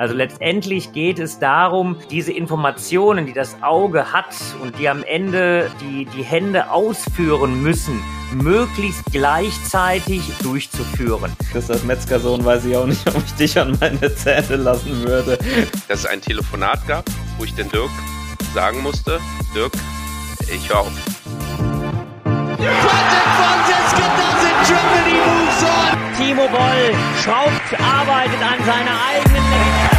Also letztendlich geht es darum, diese Informationen, die das Auge hat und die am Ende die, die Hände ausführen müssen, möglichst gleichzeitig durchzuführen. Christoph Metzgersohn weiß ich auch nicht, ob ich dich an meine Zähne lassen würde. Dass es ein Telefonat gab, wo ich den Dirk sagen musste, Dirk, ich höre auf. Timo Boll schraubt, arbeitet an seiner eigenen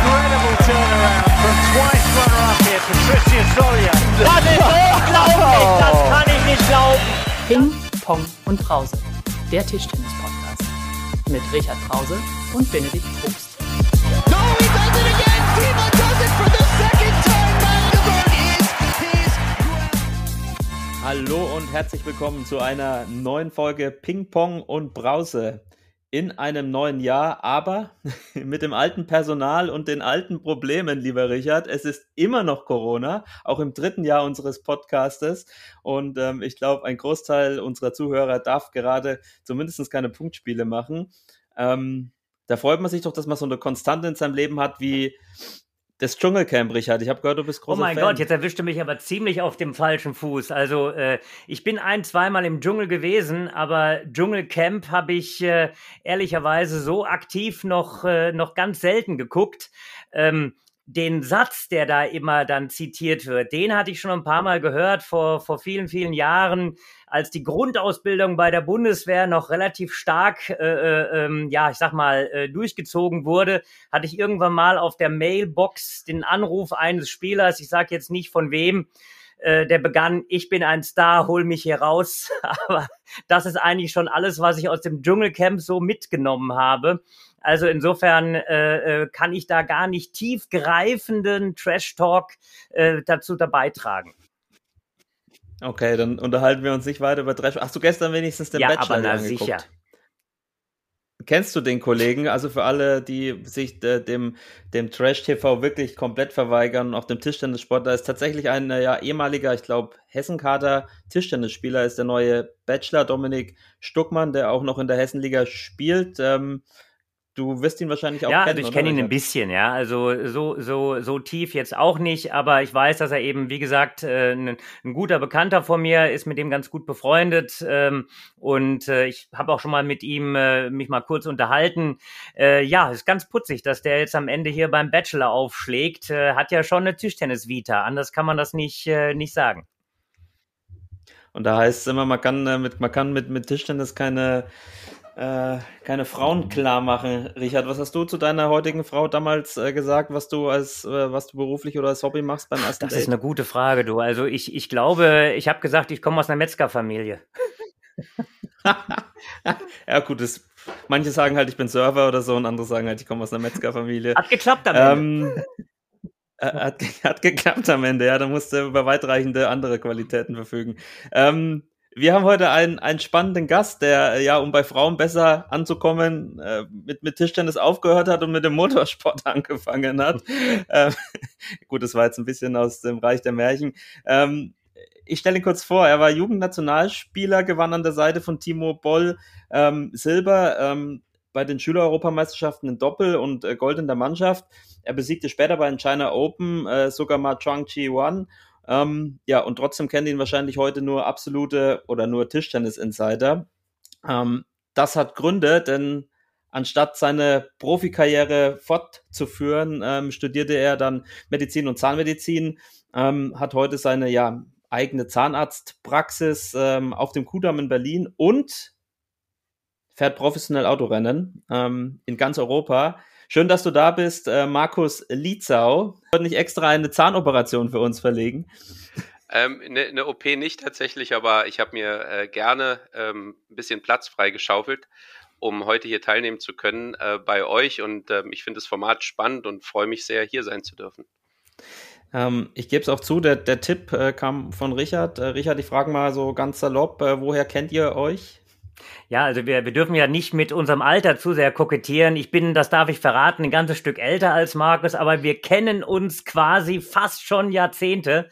Incredible turnaround from twice runner-up here, Patricia Solia. Das ist unglaublich, das kann ich nicht glauben. Ping, Pong und Brause. Der Tischtennis-Podcast. Mit Richard Brause und Benedikt Probst. No, he does it again. Timo does it for the second time. Magdeburg is his ground. Hallo und herzlich willkommen zu einer neuen Folge Ping Pong und Brause. In einem neuen Jahr, aber mit dem alten Personal und den alten Problemen, lieber Richard. Es ist immer noch Corona, auch im dritten Jahr unseres Podcastes. Und ähm, ich glaube, ein Großteil unserer Zuhörer darf gerade zumindest keine Punktspiele machen. Ähm, da freut man sich doch, dass man so eine Konstante in seinem Leben hat wie das Dschungelcamp, Richard. Ich habe gehört, du bist großer Oh mein Fan. Gott, jetzt erwischte mich aber ziemlich auf dem falschen Fuß. Also äh, ich bin ein, zweimal im Dschungel gewesen, aber Dschungelcamp habe ich äh, ehrlicherweise so aktiv noch, äh, noch ganz selten geguckt. Ähm, den Satz, der da immer dann zitiert wird, den hatte ich schon ein paar Mal gehört vor, vor vielen, vielen Jahren, als die Grundausbildung bei der Bundeswehr noch relativ stark, äh, äh, ähm, ja, ich sag mal, äh, durchgezogen wurde, hatte ich irgendwann mal auf der Mailbox den Anruf eines Spielers, ich sage jetzt nicht von wem, äh, der begann, ich bin ein Star, hol mich hier raus. Aber das ist eigentlich schon alles, was ich aus dem Dschungelcamp so mitgenommen habe. Also insofern äh, äh, kann ich da gar nicht tiefgreifenden Trash-Talk äh, dazu dabei tragen. Okay, dann unterhalten wir uns nicht weiter über Trash. Hast du gestern wenigstens den ja, Bachelor aber na angeguckt? sicher. Kennst du den Kollegen? Also für alle, die sich äh, dem, dem Trash-TV wirklich komplett verweigern, auf dem Tischtennissport, da ist tatsächlich ein äh, ja, ehemaliger, ich glaube, Hessenkader Tischtennisspieler, ist der neue Bachelor Dominik Stuckmann, der auch noch in der Hessenliga spielt. Ähm, du wirst ihn wahrscheinlich auch ja, kennen. also ich kenne ihn ein bisschen, ja. Also so, so, so tief jetzt auch nicht, aber ich weiß, dass er eben, wie gesagt, äh, ein, ein guter Bekannter von mir ist mit dem ganz gut befreundet. Ähm, und äh, ich habe auch schon mal mit ihm äh, mich mal kurz unterhalten. Ja, ist ganz putzig, dass der jetzt am Ende hier beim Bachelor aufschlägt. Hat ja schon eine Tischtennis-Vita. Anders kann man das nicht, nicht sagen. Und da heißt es immer, man kann mit, man kann mit, mit Tischtennis keine, äh, keine Frauen klar machen. Richard, was hast du zu deiner heutigen Frau damals äh, gesagt, was du als, äh, was du beruflich oder als Hobby machst beim ersten Das Date? ist eine gute Frage, du. Also ich, ich glaube, ich habe gesagt, ich komme aus einer Metzgerfamilie. ja, gut, das, manche sagen halt, ich bin Server oder so und andere sagen halt, ich komme aus einer Metzgerfamilie. Hat geklappt am Ende. Ähm, äh, hat, hat geklappt am Ende, ja, da musste er über weitreichende andere Qualitäten verfügen. Ähm, wir haben heute einen, einen spannenden Gast, der, äh, ja, um bei Frauen besser anzukommen, äh, mit, mit Tischtennis aufgehört hat und mit dem Motorsport angefangen hat. ähm, gut, das war jetzt ein bisschen aus dem Reich der Märchen. Ähm, ich stelle ihn kurz vor, er war Jugendnationalspieler, gewann an der Seite von Timo Boll ähm, Silber ähm, bei den Schülereuropameisterschaften in Doppel und äh, Gold in der Mannschaft. Er besiegte später bei den China Open äh, sogar mal Chuang Chi Wan. Ähm, ja, und trotzdem kennt ihn wahrscheinlich heute nur absolute oder nur Tischtennis-Insider. Ähm, das hat Gründe, denn anstatt seine Profikarriere fortzuführen, ähm, studierte er dann Medizin und Zahnmedizin, ähm, hat heute seine ja, eigene Zahnarztpraxis ähm, auf dem Kudamm in Berlin und fährt professionell Autorennen ähm, in ganz Europa. Schön, dass du da bist, äh, Markus Lietzau. Ich wollte nicht extra eine Zahnoperation für uns verlegen. Ähm, eine, eine OP nicht tatsächlich, aber ich habe mir äh, gerne ähm, ein bisschen Platz freigeschaufelt, um heute hier teilnehmen zu können äh, bei euch. Und ähm, ich finde das Format spannend und freue mich sehr, hier sein zu dürfen. Ähm, ich gebe es auch zu, der, der Tipp äh, kam von Richard. Äh, Richard, ich frage mal so ganz salopp, äh, woher kennt ihr euch? Ja, also wir, wir dürfen ja nicht mit unserem Alter zu sehr kokettieren. Ich bin, das darf ich verraten, ein ganzes Stück älter als Markus, aber wir kennen uns quasi fast schon Jahrzehnte.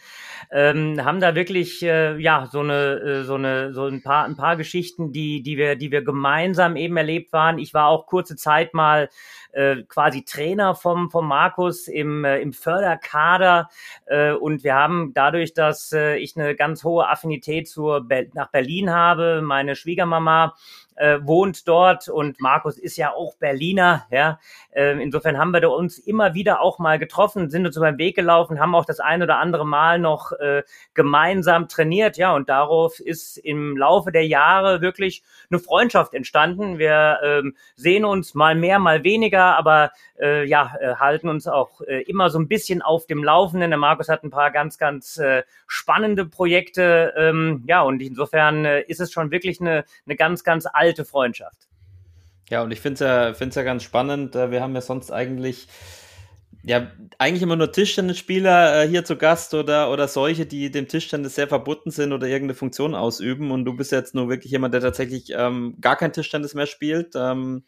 Ähm, haben da wirklich äh, ja so eine äh, so eine so ein paar ein paar Geschichten, die die wir die wir gemeinsam eben erlebt waren. Ich war auch kurze Zeit mal äh, quasi Trainer vom, vom Markus im, äh, im Förderkader. Äh, und wir haben dadurch, dass äh, ich eine ganz hohe Affinität zur Be nach Berlin habe, meine Schwiegermama äh, wohnt dort und Markus ist ja auch Berliner. Ja, äh, insofern haben wir uns immer wieder auch mal getroffen, sind uns über den Weg gelaufen, haben auch das ein oder andere Mal noch äh, gemeinsam trainiert. Ja, und darauf ist im Laufe der Jahre wirklich eine Freundschaft entstanden. Wir ähm, sehen uns mal mehr, mal weniger, aber äh, ja, äh, halten uns auch äh, immer so ein bisschen auf dem Laufenden. Der Markus hat ein paar ganz, ganz äh, spannende Projekte. Ähm, ja, und insofern äh, ist es schon wirklich eine, eine ganz, ganz alte Freundschaft. Ja, und ich finde es ja, ja ganz spannend. Äh, wir haben ja sonst eigentlich ja, eigentlich immer nur Tischtennisspieler äh, hier zu Gast oder, oder solche, die dem Tischtennis sehr verbunden sind oder irgendeine Funktion ausüben. Und du bist jetzt nur wirklich jemand, der tatsächlich ähm, gar kein Tischtennis mehr spielt, ähm,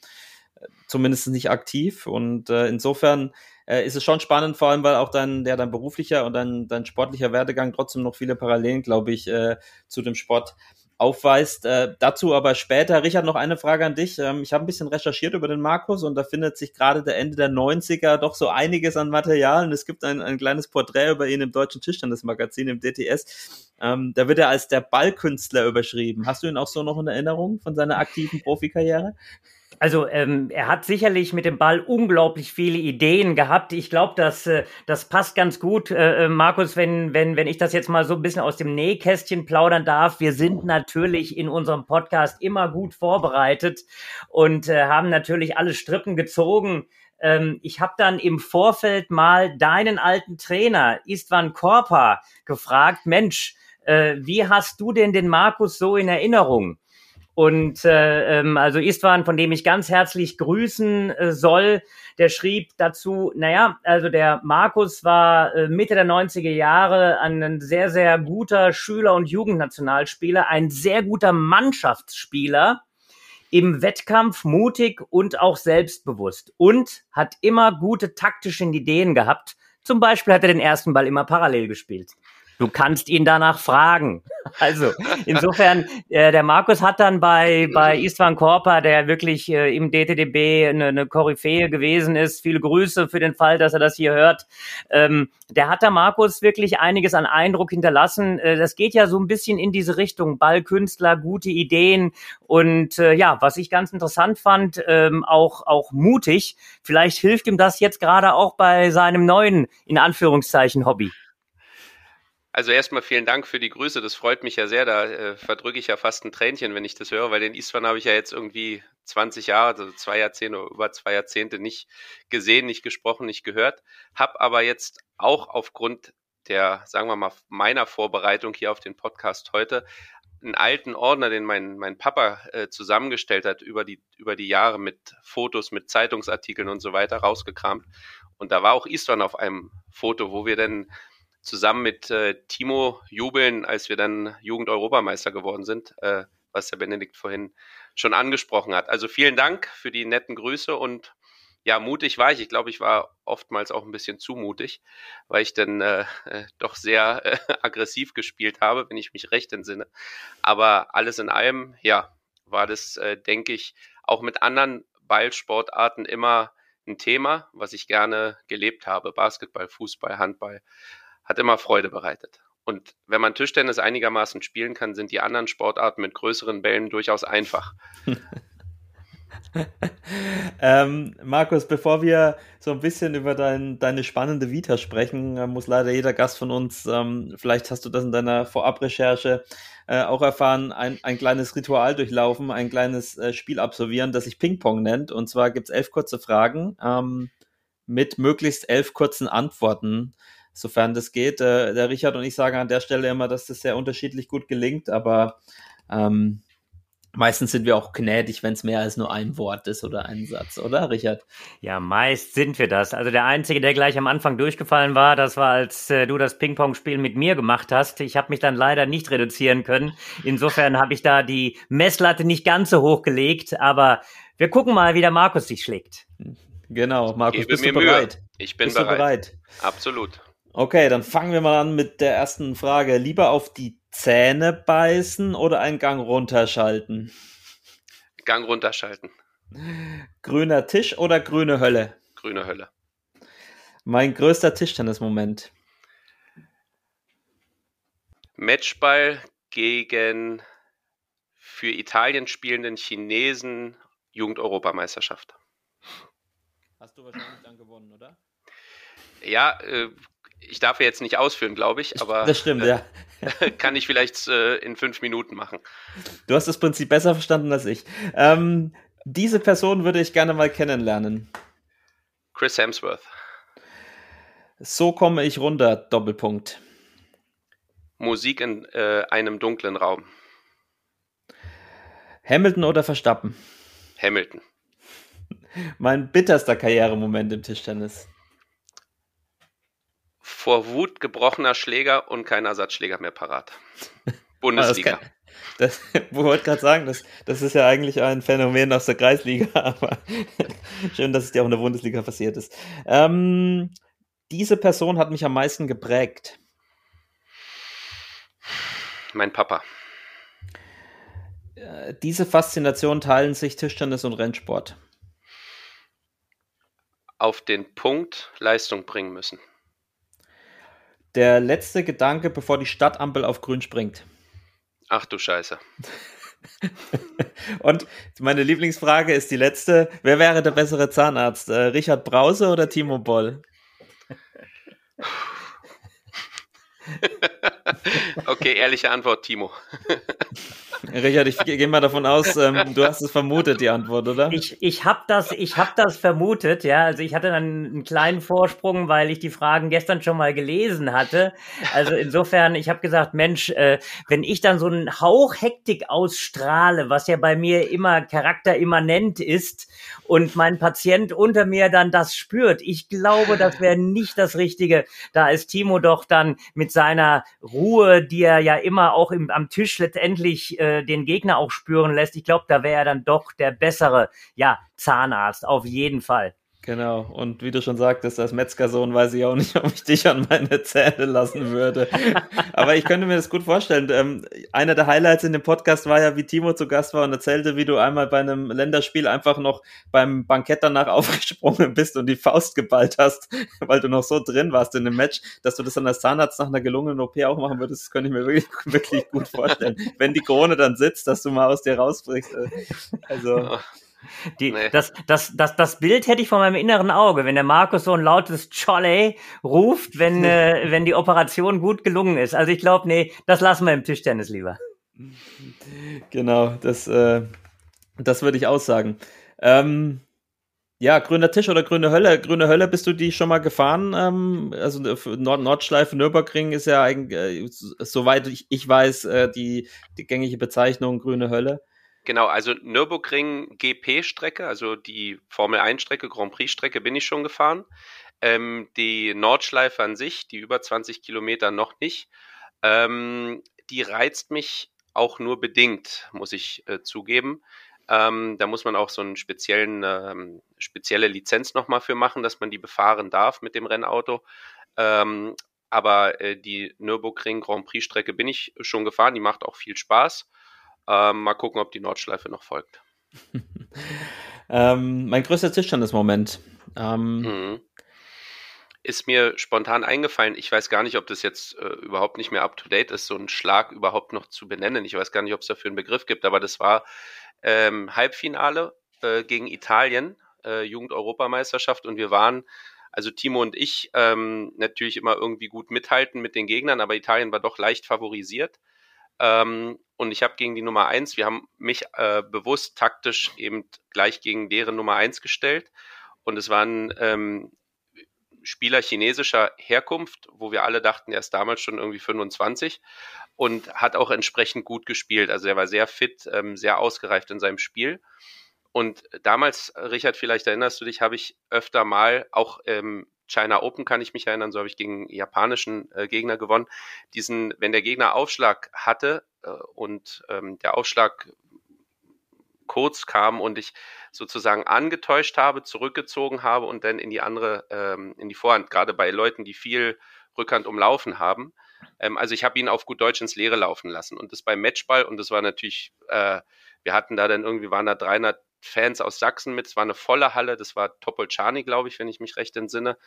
zumindest nicht aktiv. Und äh, insofern äh, ist es schon spannend, vor allem weil auch dein, ja, dein beruflicher und dein, dein sportlicher Werdegang trotzdem noch viele Parallelen, glaube ich, äh, zu dem Sport aufweist. Äh, dazu aber später. Richard, noch eine Frage an dich. Ähm, ich habe ein bisschen recherchiert über den Markus und da findet sich gerade der Ende der 90er doch so einiges an Material. Und es gibt ein, ein kleines Porträt über ihn im Deutschen Tischtennismagazin, im DTS. Ähm, da wird er als der Ballkünstler überschrieben. Hast du ihn auch so noch in Erinnerung von seiner aktiven Profikarriere? Also ähm, er hat sicherlich mit dem Ball unglaublich viele Ideen gehabt. Ich glaube, dass äh, das passt ganz gut, äh, äh, Markus, wenn wenn wenn ich das jetzt mal so ein bisschen aus dem Nähkästchen plaudern darf. Wir sind natürlich in unserem Podcast immer gut vorbereitet und äh, haben natürlich alle Strippen gezogen. Ähm, ich habe dann im Vorfeld mal deinen alten Trainer Istvan Korpa gefragt, Mensch, äh, wie hast du denn den Markus so in Erinnerung? Und äh, ähm, also Istvan, von dem ich ganz herzlich grüßen äh, soll, der schrieb dazu, naja, also der Markus war äh, Mitte der 90er Jahre ein sehr, sehr guter Schüler- und Jugendnationalspieler, ein sehr guter Mannschaftsspieler, im Wettkampf mutig und auch selbstbewusst und hat immer gute taktische Ideen gehabt. Zum Beispiel hat er den ersten Ball immer parallel gespielt. Du kannst ihn danach fragen. Also insofern, äh, der Markus hat dann bei, bei Istvan Korpa, der wirklich äh, im DTDB eine, eine Koryphäe gewesen ist, viele Grüße für den Fall, dass er das hier hört. Ähm, der hat da Markus wirklich einiges an Eindruck hinterlassen. Äh, das geht ja so ein bisschen in diese Richtung. Ballkünstler, gute Ideen und äh, ja, was ich ganz interessant fand, ähm, auch, auch mutig. Vielleicht hilft ihm das jetzt gerade auch bei seinem neuen, in Anführungszeichen, Hobby. Also erstmal vielen Dank für die Grüße. Das freut mich ja sehr. Da äh, verdrücke ich ja fast ein Tränchen, wenn ich das höre, weil den Istvan habe ich ja jetzt irgendwie 20 Jahre, also zwei Jahrzehnte oder über zwei Jahrzehnte nicht gesehen, nicht gesprochen, nicht gehört. Hab aber jetzt auch aufgrund der, sagen wir mal, meiner Vorbereitung hier auf den Podcast heute einen alten Ordner, den mein, mein Papa äh, zusammengestellt hat über die, über die Jahre mit Fotos, mit Zeitungsartikeln und so weiter rausgekramt. Und da war auch Istvan auf einem Foto, wo wir dann zusammen mit äh, Timo jubeln, als wir dann Jugend-Europameister geworden sind, äh, was der Benedikt vorhin schon angesprochen hat. Also vielen Dank für die netten Grüße und ja, mutig war ich. Ich glaube, ich war oftmals auch ein bisschen zu mutig, weil ich dann äh, äh, doch sehr äh, aggressiv gespielt habe, wenn ich mich recht entsinne. Aber alles in allem, ja, war das, äh, denke ich, auch mit anderen Ballsportarten immer ein Thema, was ich gerne gelebt habe. Basketball, Fußball, Handball hat immer Freude bereitet. Und wenn man Tischtennis einigermaßen spielen kann, sind die anderen Sportarten mit größeren Bällen durchaus einfach. ähm, Markus, bevor wir so ein bisschen über dein, deine spannende Vita sprechen, äh, muss leider jeder Gast von uns, ähm, vielleicht hast du das in deiner Vorabrecherche äh, auch erfahren, ein, ein kleines Ritual durchlaufen, ein kleines äh, Spiel absolvieren, das sich Ping-Pong nennt. Und zwar gibt es elf kurze Fragen ähm, mit möglichst elf kurzen Antworten sofern das geht. Äh, der Richard und ich sagen an der Stelle immer, dass das sehr unterschiedlich gut gelingt, aber ähm, meistens sind wir auch gnädig, wenn es mehr als nur ein Wort ist oder ein Satz, oder Richard? Ja, meist sind wir das. Also der Einzige, der gleich am Anfang durchgefallen war, das war, als äh, du das Ping-Pong-Spiel mit mir gemacht hast. Ich habe mich dann leider nicht reduzieren können. Insofern habe ich da die Messlatte nicht ganz so hoch gelegt, aber wir gucken mal, wie der Markus sich schlägt. Genau, Markus, bist du bereit? Mühe. Ich bin bist bereit. Du bereit. Absolut. Okay, dann fangen wir mal an mit der ersten Frage. Lieber auf die Zähne beißen oder einen Gang runterschalten? Gang runterschalten. Grüner Tisch oder grüne Hölle? Grüne Hölle. Mein größter Tischtennismoment. Matchball gegen für Italien spielenden Chinesen Jugend-Europameisterschaft. Hast du wahrscheinlich dann gewonnen, oder? Ja, äh, ich darf ja jetzt nicht ausführen, glaube ich, aber Das stimmt, äh, ja. kann ich vielleicht äh, in fünf Minuten machen. Du hast das Prinzip besser verstanden als ich. Ähm, diese Person würde ich gerne mal kennenlernen. Chris Hemsworth. So komme ich runter, Doppelpunkt. Musik in äh, einem dunklen Raum. Hamilton oder Verstappen? Hamilton. Mein bitterster Karrieremoment im Tischtennis. Vor Wut gebrochener Schläger und kein Ersatzschläger mehr parat. Bundesliga. Ah, Das, ich wollte gerade sagen, das, das ist ja eigentlich ein Phänomen aus der Kreisliga, aber schön, dass es dir auch in der Bundesliga passiert ist. Ähm, diese Person hat mich am meisten geprägt. Mein Papa. Äh, Diese Faszination teilen sich Tischtennis und Rennsport. Auf den Punkt Leistung bringen müssen. Der letzte Gedanke, bevor die Stadtampel auf grün springt. Ach du Scheiße. Und meine Lieblingsfrage ist die letzte. Wer wäre der bessere Zahnarzt? Äh, Richard Brause oder Timo Boll? Okay, ehrliche Antwort, Timo. Richard, ich gehe mal davon aus, ähm, du hast es vermutet, die Antwort, oder? Ich, ich habe das, ich hab das vermutet, ja. Also ich hatte dann einen kleinen Vorsprung, weil ich die Fragen gestern schon mal gelesen hatte. Also insofern, ich habe gesagt, Mensch, äh, wenn ich dann so einen Hauch Hektik ausstrahle, was ja bei mir immer charakterimmanent ist, und mein Patient unter mir dann das spürt, ich glaube, das wäre nicht das Richtige. Da ist Timo doch dann mit seiner Ruhe, die er ja immer auch im, am Tisch letztendlich äh, den Gegner auch spüren lässt. Ich glaube, da wäre er dann doch der bessere, ja, Zahnarzt, auf jeden Fall. Genau. Und wie du schon sagtest, als Metzgersohn weiß ich auch nicht, ob ich dich an meine Zähne lassen würde. Aber ich könnte mir das gut vorstellen. Ähm, einer der Highlights in dem Podcast war ja, wie Timo zu Gast war und erzählte, wie du einmal bei einem Länderspiel einfach noch beim Bankett danach aufgesprungen bist und die Faust geballt hast, weil du noch so drin warst in dem Match, dass du das dann als Zahnarzt nach einer gelungenen OP auch machen würdest. Das könnte ich mir wirklich, wirklich gut vorstellen. Wenn die Krone dann sitzt, dass du mal aus dir rausbrichst. Äh, Also, Die, Nee. das, das, das, das Bild hätte ich vor meinem inneren Auge, wenn der Markus so ein lautes Cholle ruft, wenn, äh, wenn die Operation gut gelungen ist. Also ich glaube, nee, das lassen wir im Tischtennis lieber. Genau, das, äh, das würde ich aussagen. Ähm, ja, grüner Tisch oder grüne Hölle? Grüne Hölle, bist du die schon mal gefahren? Ähm, also äh, Nord Nordschleife Nürburgring ist ja eigentlich, äh, soweit ich, ich weiß, äh, die, die gängige Bezeichnung grüne Hölle. Genau, also Nürburgring GP-Strecke, also die Formel 1-Strecke, Grand Prix-Strecke bin ich schon gefahren. Ähm, die Nordschleife an sich, die über 20 Kilometer noch nicht, ähm, die reizt mich auch nur bedingt, muss ich äh, zugeben. Ähm, da muss man auch so speziellen, ähm, spezielle Lizenz nochmal für machen, dass man die befahren darf mit dem Rennauto. Ähm, aber äh, die Nürburgring Grand Prix-Strecke bin ich schon gefahren, die macht auch viel Spaß. Ähm, mal gucken, ob die Nordschleife noch folgt. Ähm, mein größter Tischtennis-Moment. Ähm, Mhm. Ist mir spontan eingefallen. Ich weiß gar nicht, ob das jetzt äh, überhaupt nicht mehr up to date ist, so einen Schlag überhaupt noch zu benennen. Ich weiß gar nicht, ob es dafür einen Begriff gibt, aber das war ähm, Halbfinale äh, gegen Italien, äh, Jugend-Europameisterschaft und wir waren, also Timo und ich, ähm, natürlich immer irgendwie gut mithalten mit den Gegnern, aber Italien war doch leicht favorisiert. Ähm, und ich habe gegen die Nummer eins, wir haben mich äh, bewusst taktisch eben gleich gegen deren Nummer eins gestellt. Und es waren ähm, Spieler chinesischer Herkunft, wo wir alle dachten, er ist damals schon irgendwie 25 und hat auch entsprechend gut gespielt. Also er war sehr fit, ähm, sehr ausgereift in seinem Spiel. Und damals, Richard, vielleicht erinnerst du dich, habe ich öfter mal, auch ähm, China Open kann ich mich erinnern, so habe ich gegen japanischen äh, Gegner gewonnen, diesen, wenn der Gegner Aufschlag hatte äh, und ähm, der Aufschlag kurz kam und ich sozusagen angetäuscht habe, zurückgezogen habe und dann in die andere, ähm, in die Vorhand, gerade bei Leuten, die viel Rückhand umlaufen haben. Ähm, also ich habe ihn auf gut Deutsch ins Leere laufen lassen und das beim Matchball und das war natürlich, äh, wir hatten da dann irgendwie, waren da 300 Fans aus Sachsen mit. Es war eine volle Halle, das war Topolczani, glaube ich, wenn ich mich recht entsinne.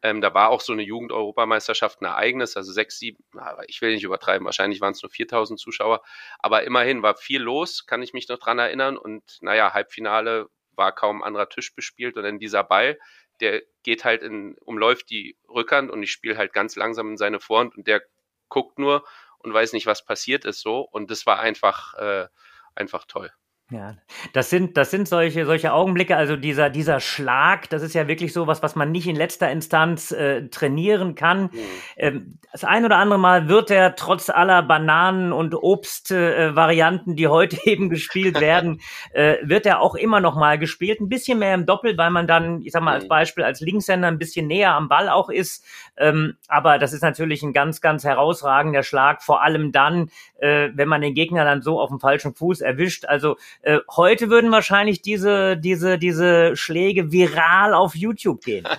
Ähm, da war auch so eine Jugend-Europameisterschaft ein Ereignis, also sechs, sieben, ich will nicht übertreiben, wahrscheinlich waren es nur 4000 Zuschauer, aber immerhin war viel los, kann ich mich noch dran erinnern. Und naja, Halbfinale war kaum anderer Tisch bespielt und dann dieser Ball, der geht halt in, umläuft die Rückhand und ich spiele halt ganz langsam in seine Vorhand und der guckt nur und weiß nicht, was passiert ist so. Und das war einfach, äh, einfach toll. Ja, das sind, das sind solche, solche Augenblicke, also dieser, dieser Schlag, das ist ja wirklich so was, was man nicht in letzter Instanz äh, trainieren kann. Mhm. Ähm, das ein oder andere Mal wird er trotz aller Bananen- und Obstvarianten, äh, die heute eben gespielt werden, äh, wird er auch immer noch mal gespielt. Ein bisschen mehr im Doppel, weil man dann, ich sag mal als. Beispiel, als Linkshänder ein bisschen näher am Ball auch ist. Ähm, aber das ist natürlich ein ganz, ganz herausragender Schlag, vor allem dann, äh, wenn man den Gegner dann so auf dem falschen Fuß erwischt. Also äh, heute würden wahrscheinlich diese, diese, diese Schläge viral auf YouTube gehen.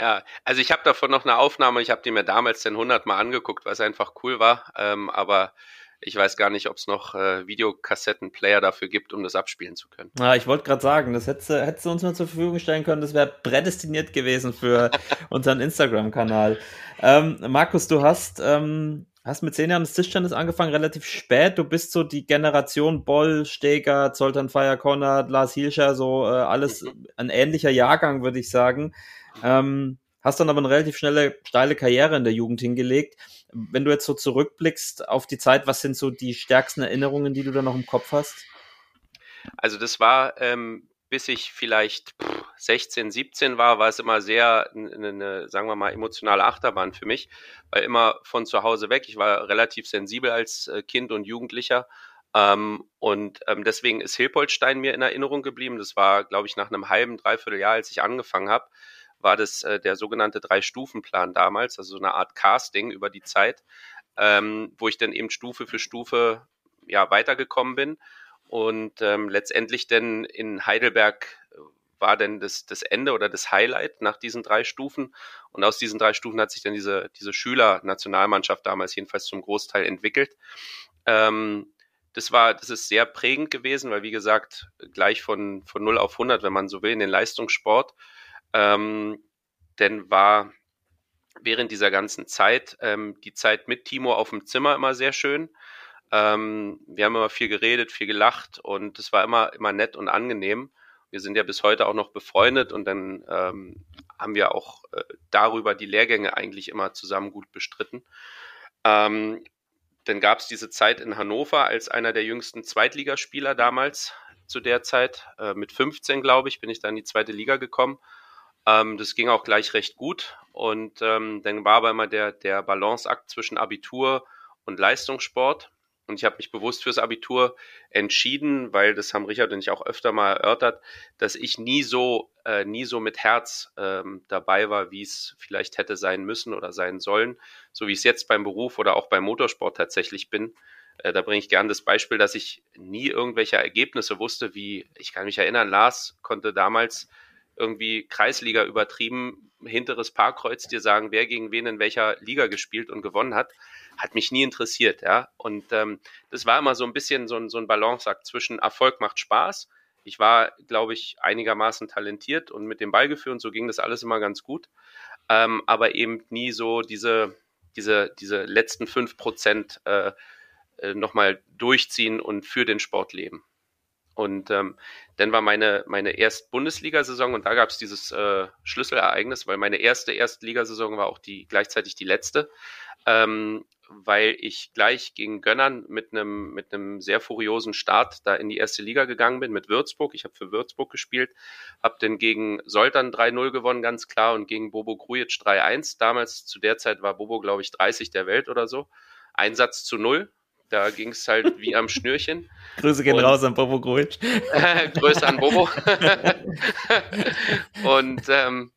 Ja, also ich habe davon noch eine Aufnahme, ich habe die mir damals den 100 Mal angeguckt, weil es einfach cool war, ähm, aber ich weiß gar nicht, ob es noch äh, Videokassettenplayer dafür gibt, um das abspielen zu können. Ja, ich wollte gerade sagen, das hättest, hättest du uns mal zur Verfügung stellen können, das wäre prädestiniert gewesen für unseren Instagram-Kanal. Ähm, Markus, du hast ähm, hast mit zehn Jahren des Tischtennis angefangen, relativ spät. Du bist so die Generation Boll, Steger, Zoltan Feierkorner, Lars Hilscher, so äh, alles mhm. ein ähnlicher Jahrgang, würde ich sagen. Ähm, hast dann aber eine relativ schnelle, steile Karriere in der Jugend hingelegt. Wenn du jetzt so zurückblickst auf die Zeit, was sind so die stärksten Erinnerungen, die du da noch im Kopf hast? Also das war ähm, bis ich vielleicht 16, 17 war, war es immer sehr eine, eine, sagen wir mal, emotionale Achterbahn für mich, weil immer von zu Hause weg. Ich war relativ sensibel als äh, Kind und Jugendlicher. Ähm, und ähm, deswegen ist Hilpoltstein mir in Erinnerung geblieben. Das war, glaube ich, nach einem halben, dreiviertel Jahr, als ich angefangen habe, war das äh, der sogenannte Drei-Stufen-Plan damals, also so eine Art Casting über die Zeit, ähm, wo ich dann eben Stufe für Stufe ja, weitergekommen bin und ähm, letztendlich denn in Heidelberg war denn das, das Ende oder das Highlight nach diesen drei Stufen. Und aus diesen drei Stufen hat sich dann diese, diese Schüler-Nationalmannschaft damals jedenfalls zum Großteil entwickelt. Ähm, das war, das ist sehr prägend gewesen, weil wie gesagt, gleich von, von 0 auf 100, wenn man so will, in den Leistungssport. Ähm, denn war während dieser ganzen Zeit ähm, die Zeit mit Timo auf dem Zimmer immer sehr schön. Ähm, wir haben immer viel geredet, viel gelacht und es war immer, immer nett und angenehm. Wir sind ja bis heute auch noch befreundet und dann ähm, haben wir auch äh, darüber die Lehrgänge eigentlich immer zusammen gut bestritten. Ähm, dann gab es diese Zeit in Hannover als einer der jüngsten Zweitligaspieler damals zu der Zeit. Äh, mit 15, glaube ich, bin ich dann in die zweite Liga gekommen. Ähm, das ging auch gleich recht gut. Und ähm, dann war aber immer der, der Balanceakt zwischen Abitur und Leistungssport. Und ich habe mich bewusst fürs Abitur entschieden, weil das haben Richard und ich auch öfter mal erörtert, dass ich nie so, äh, nie so mit Herz ähm, dabei war, wie es vielleicht hätte sein müssen oder sein sollen, so wie es jetzt beim Beruf oder auch beim Motorsport tatsächlich bin. Äh, da bringe ich gern das Beispiel, dass ich nie irgendwelche Ergebnisse wusste, wie, ich kann mich erinnern, Lars konnte damals irgendwie Kreisliga übertrieben, hinteres Parkkreuz dir sagen, wer gegen wen in welcher Liga gespielt und gewonnen hat hat mich nie interessiert, ja. Und ähm, das war immer so ein bisschen so ein, so ein Balanceakt zwischen Erfolg macht Spaß. Ich war, glaube ich, einigermaßen talentiert und mit dem Ballgefühl und so ging das alles immer ganz gut. Ähm, aber eben nie so diese, diese, diese letzten fünf Prozent äh, äh, nochmal durchziehen und für den Sport leben. Und ähm, dann war meine, meine erste Bundesliga-Saison und da gab es dieses äh, Schlüsselereignis, weil meine erste Erstligasaison war auch die gleichzeitig die letzte ähm, weil ich gleich gegen Gönnern mit einem mit einem sehr furiosen Start da in die erste Liga gegangen bin mit Würzburg. Ich habe für Würzburg gespielt, habe dann gegen Soltern 3-0 gewonnen, ganz klar, und gegen Bobo Grujic 3-1. Damals zu der Zeit war Bobo, glaube ich, 30 der Welt oder so. Einsatz zu null. Da ging es halt wie am Schnürchen. Grüße gehen und, raus an Bobo Grujic. Grüße an Bobo. und ähm,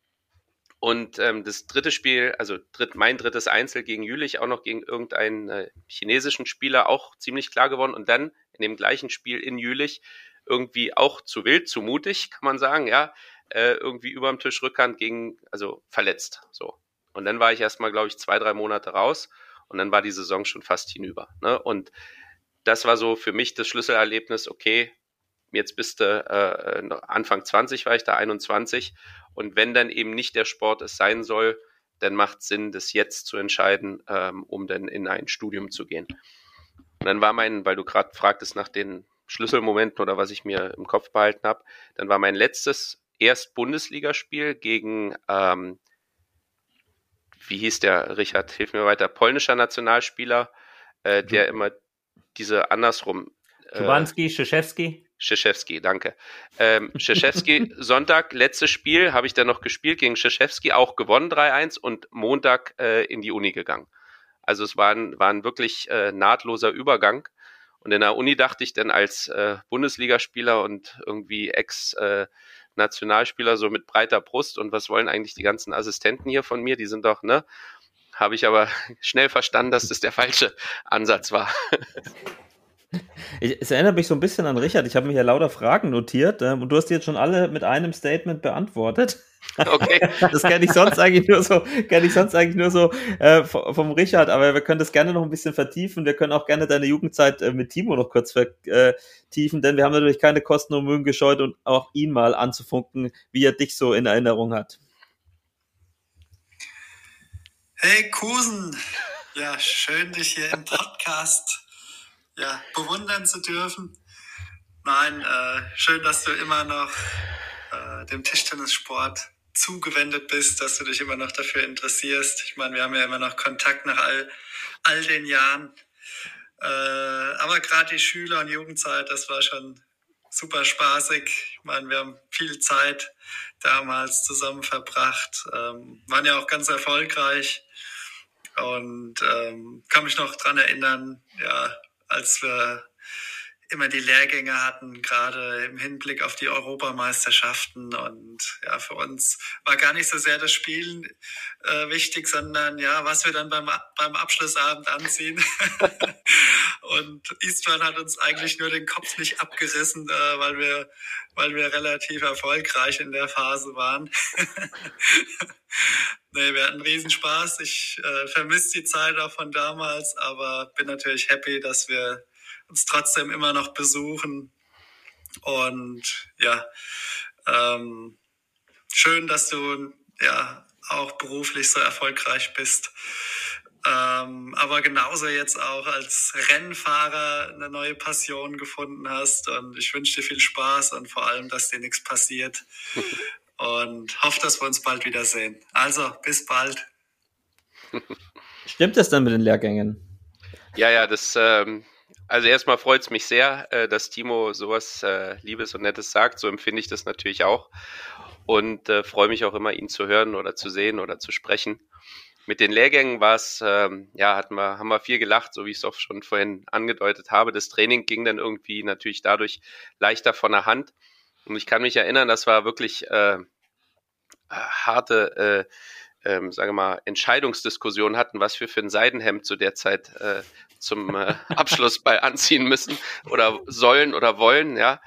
und ähm, das dritte Spiel, also dritt, mein drittes Einzel gegen Jülich, auch noch gegen irgendeinen äh, chinesischen Spieler, auch ziemlich klar gewonnen. Und dann in dem gleichen Spiel in Jülich irgendwie auch zu wild, zu mutig, kann man sagen, ja, äh, irgendwie überm Tisch Rückhand gegen, also verletzt. So. Und dann war ich erstmal, glaube ich, zwei, drei Monate raus und dann war die Saison schon fast hinüber. Ne? Und das war so für mich das Schlüsselerlebnis, okay, jetzt bist du äh, Anfang 20 war ich da 21 und wenn dann eben nicht der Sport es sein soll, dann macht es Sinn, das jetzt zu entscheiden, ähm, um dann in ein Studium zu gehen. Und dann war mein, weil du gerade fragtest nach den Schlüsselmomenten oder was ich mir im Kopf behalten habe, dann war mein letztes erst Bundesligaspiel gegen, ähm, wie hieß der, Richard, hilf mir weiter, polnischer Nationalspieler, äh, der immer diese andersrum. Äh, Schubanski, Szyszewski? Szyszewski, danke. Ähm, Szyszewski, Sonntag, letztes Spiel, habe ich dann noch gespielt gegen Szyszewski, auch gewonnen 3-1 und Montag äh, in die Uni gegangen. Also es war ein, war ein wirklich äh, nahtloser Übergang. Und in der Uni dachte ich dann als äh, Bundesligaspieler und irgendwie Ex-Nationalspieler so mit breiter Brust und was wollen eigentlich die ganzen Assistenten hier von mir? Die sind doch, ne? Habe ich aber schnell verstanden, dass das der falsche Ansatz war. Ich, es erinnert mich so ein bisschen an Richard. Ich habe mir hier lauter Fragen notiert ähm, und du hast die jetzt schon alle mit einem Statement beantwortet. Okay. Das kenne ich sonst eigentlich nur so, kenne ich sonst eigentlich nur so äh, vom Richard, aber wir können das gerne noch ein bisschen vertiefen. Wir können auch gerne deine Jugendzeit äh, mit Timo noch kurz vertiefen, denn wir haben natürlich keine Kosten und Mühen gescheut und auch ihn mal anzufunken, wie er dich so in Erinnerung hat. Hey Kusen, ja, schön dich hier im Podcast ja, bewundern zu dürfen. Nein, äh, schön, dass du immer noch äh, dem Tischtennissport zugewendet bist, dass du dich immer noch dafür interessierst. Ich meine, wir haben ja immer noch Kontakt nach all, all den Jahren. Äh, aber gerade die Schüler- und Jugendzeit, das war schon super spaßig. Ich meine, wir haben viel Zeit damals zusammen verbracht, ähm, waren ja auch ganz erfolgreich und ähm, kann mich noch dran erinnern, ja, als wir immer die Lehrgänge hatten, gerade im Hinblick auf die Europameisterschaften. Und ja, für uns war gar nicht so sehr das Spielen äh, wichtig, sondern ja, was wir dann beim, beim Abschlussabend anziehen. und Eastman hat uns eigentlich nur den Kopf nicht abgerissen, äh, weil wir, weil wir relativ erfolgreich in der Phase waren. nee, wir hatten Riesenspaß. Ich äh, vermisse die Zeit auch von damals, aber bin natürlich happy, dass wir uns trotzdem immer noch besuchen. Und ja, ähm, schön, dass du ja auch beruflich so erfolgreich bist. Ähm, aber genauso jetzt auch als Rennfahrer eine neue Passion gefunden hast. Und ich wünsche dir viel Spaß und vor allem, dass dir nichts passiert. und hoffe, dass wir uns bald wiedersehen. Also, bis bald. Stimmt das dann mit den Lehrgängen? Ja, ja, das ähm, also erstmal freut es mich sehr, äh, dass Timo sowas äh, Liebes und Nettes sagt. So empfinde ich das natürlich auch. Und äh, freue mich auch immer, ihn zu hören oder zu sehen oder zu sprechen. Mit den Lehrgängen war es, ähm, ja, hatten wir, haben wir viel gelacht, so wie ich es auch schon vorhin angedeutet habe. Das Training ging dann irgendwie natürlich dadurch leichter von der Hand. Und ich kann mich erinnern, das war wirklich äh, harte äh, ähm, sage mal, Entscheidungsdiskussionen hatten, was wir für ein Seidenhemd zu der Zeit äh, zum äh, Abschlussball anziehen müssen oder sollen oder wollen, ja.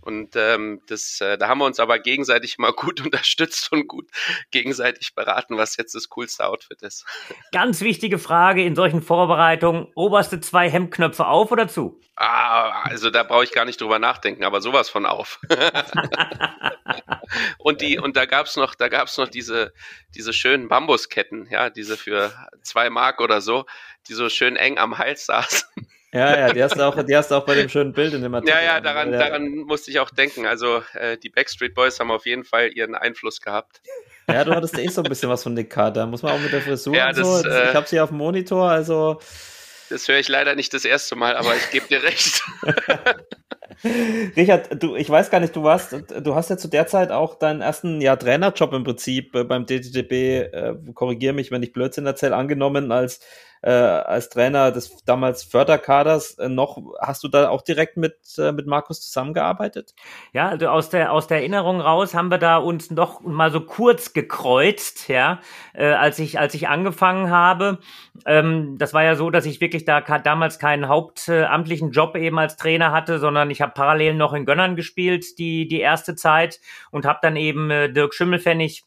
Und ähm, das, äh, da haben wir uns aber gegenseitig mal gut unterstützt und gut gegenseitig beraten, was jetzt das coolste Outfit ist. Ganz wichtige Frage in solchen Vorbereitungen: Oberste zwei Hemdknöpfe auf oder zu? Ah, also da brauche ich gar nicht drüber nachdenken, aber sowas von auf. und die, und da gab's noch, da gab's noch diese, diese schönen Bambusketten, ja, diese für zwei Mark oder so, die so schön eng am Hals saßen. Ja, ja, die hast du auch, die hast du auch bei dem schönen Bild in dem Artikel. Ja, ja, daran, ja. daran musste ich auch denken. Also äh, die Backstreet Boys haben auf jeden Fall ihren Einfluss gehabt. Ja, du hattest eh so ein bisschen was von Nick Carter. Muss man auch mit der Frisur ja, das, so. Äh, ich habe sie auf dem Monitor, also. Das höre ich leider nicht das erste Mal, aber ich gebe dir recht. Richard, du, ich weiß gar nicht, du warst, du hast ja zu der Zeit auch deinen ersten ja, Trainerjob im Prinzip äh, beim DTDB, äh, korrigiere mich, wenn ich Blödsinn erzähle, angenommen als äh, als Trainer des damals Förderkaders äh, noch. Hast du da auch direkt mit, äh, mit Markus zusammengearbeitet? Ja, also aus der, aus der Erinnerung raus haben wir da uns noch mal so kurz gekreuzt, ja, äh, als ich, als ich angefangen habe. Ähm, das war ja so, dass ich wirklich da damals keinen hauptamtlichen Job eben als Trainer hatte, sondern ich habe parallel noch in Gönnern gespielt, die, die erste Zeit und habe dann eben äh, Dirk Schimmelfennig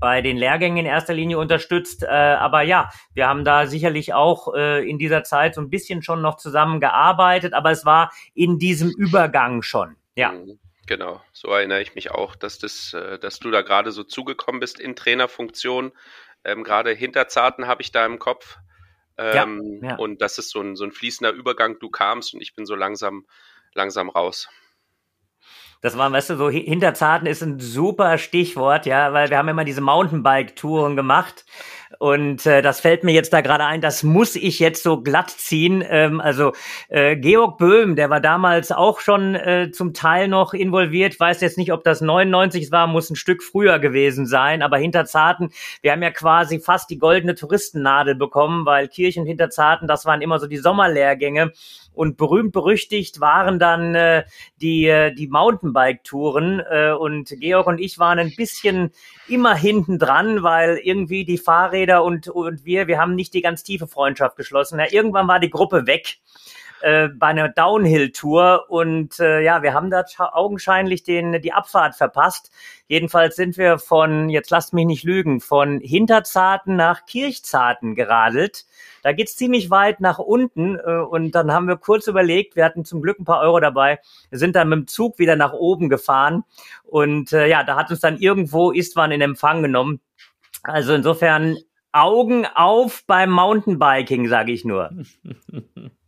bei den Lehrgängen in erster Linie unterstützt. Äh, aber ja, wir haben da sicherlich auch äh, in dieser Zeit so ein bisschen schon noch zusammengearbeitet, aber es war in diesem Übergang schon. Ja. Mhm. Genau, so erinnere ich mich auch, dass, das, äh, dass du da gerade so zugekommen bist in Trainerfunktion. Ähm, gerade Hinterzarten habe ich da im Kopf. Ähm, ja. Und das ist so ein, so ein fließender Übergang. Du kamst und ich bin so langsam, langsam raus. Das war, weißt du, so Hi- Hinterzarten ist ein super Stichwort, ja, weil wir haben immer diese Mountainbike-Touren gemacht. Und äh, das fällt mir jetzt da gerade ein, das muss ich jetzt so glatt ziehen. Ähm, also äh, Georg Böhm, der war damals auch schon äh, zum Teil noch involviert. Weiß jetzt nicht, ob das 99 war, muss ein Stück früher gewesen sein. Aber Hinterzarten, wir haben ja quasi fast die goldene Touristennadel bekommen, weil Kirchen Hinterzarten, das waren immer so die Sommerlehrgänge. Und berühmt berüchtigt waren dann äh, die, äh, die Mountainbike-Touren. Äh, und Georg und ich waren ein bisschen immer hinten dran, weil irgendwie die Fahrräder und, und wir, wir haben nicht die ganz tiefe Freundschaft geschlossen. Ja, irgendwann war die Gruppe weg äh, bei einer Downhill-Tour und äh, ja, wir haben da augenscheinlich den, die Abfahrt verpasst. Jedenfalls sind wir von, jetzt lasst mich nicht lügen, von Hinterzarten nach Kirchzarten geradelt. Da geht's ziemlich weit nach unten äh, und dann haben wir kurz überlegt, wir hatten zum Glück ein paar Euro dabei, sind dann mit dem Zug wieder nach oben gefahren und äh, ja, da hat uns dann irgendwo Istvan in Empfang genommen. Also insofern Augen auf beim Mountainbiking, sage ich nur.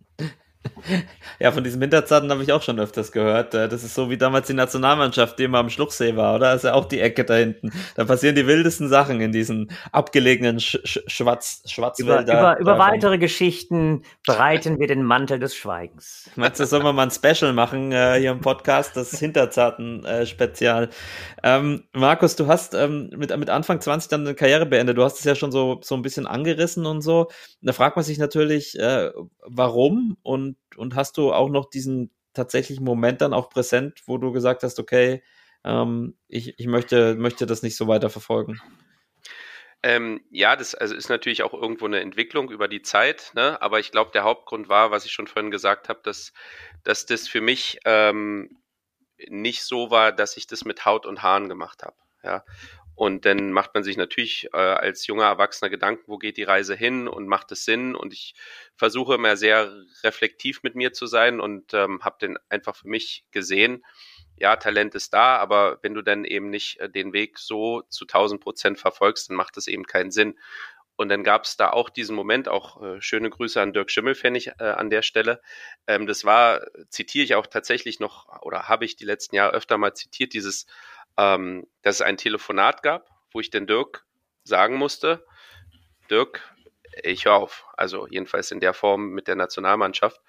Ja, von diesem Hinterzarten habe ich auch schon öfters gehört. Äh, Das ist so wie damals die Nationalmannschaft, die immer am Schluchsee war, oder? Das ist ja auch die Ecke da hinten. Da passieren die wildesten Sachen in diesen abgelegenen Sch Sch Schwarz Über, Schwarzwälder. über, über davon. weitere Geschichten breiten wir den Mantel des Schweigens. Meinst du, sollen wir mal ein Special machen äh, hier im Podcast, das Hinterzarten-Spezial? ähm, Markus, du hast ähm, mit, mit Anfang 20 dann eine Karriere beendet. Du hast es ja schon so, so ein bisschen angerissen und so. Da fragt man sich natürlich, äh, warum und, und hast du auch noch diesen tatsächlichen Moment dann auch präsent, wo du gesagt hast, okay, ähm, ich, ich möchte, möchte das nicht so weiter verfolgen. Ähm, ja, das also ist natürlich auch irgendwo eine Entwicklung über die Zeit, ne? aber ich glaube, der Hauptgrund war, was ich schon vorhin gesagt habe, dass, dass das für mich ähm, nicht so war, dass ich das mit Haut und Haaren gemacht habe. Ja? Und dann macht man sich natürlich äh, als junger Erwachsener Gedanken, wo geht die Reise hin und macht es Sinn? Und ich versuche immer sehr reflektiv mit mir zu sein und ähm, habe den einfach für mich gesehen, ja, Talent ist da, aber wenn du dann eben nicht äh, den Weg so zu 1000 Prozent verfolgst, dann macht das eben keinen Sinn. Und dann gab es da auch diesen Moment, auch äh, schöne Grüße an Dirk Schimmelfennig äh, an der Stelle. Ähm, das war, zitiere ich auch tatsächlich noch, oder habe ich die letzten Jahre öfter mal zitiert, dieses, ähm, dass es ein Telefonat gab, wo ich den Dirk sagen musste, Dirk, ich höre auf. Also jedenfalls in der Form mit der Nationalmannschaft.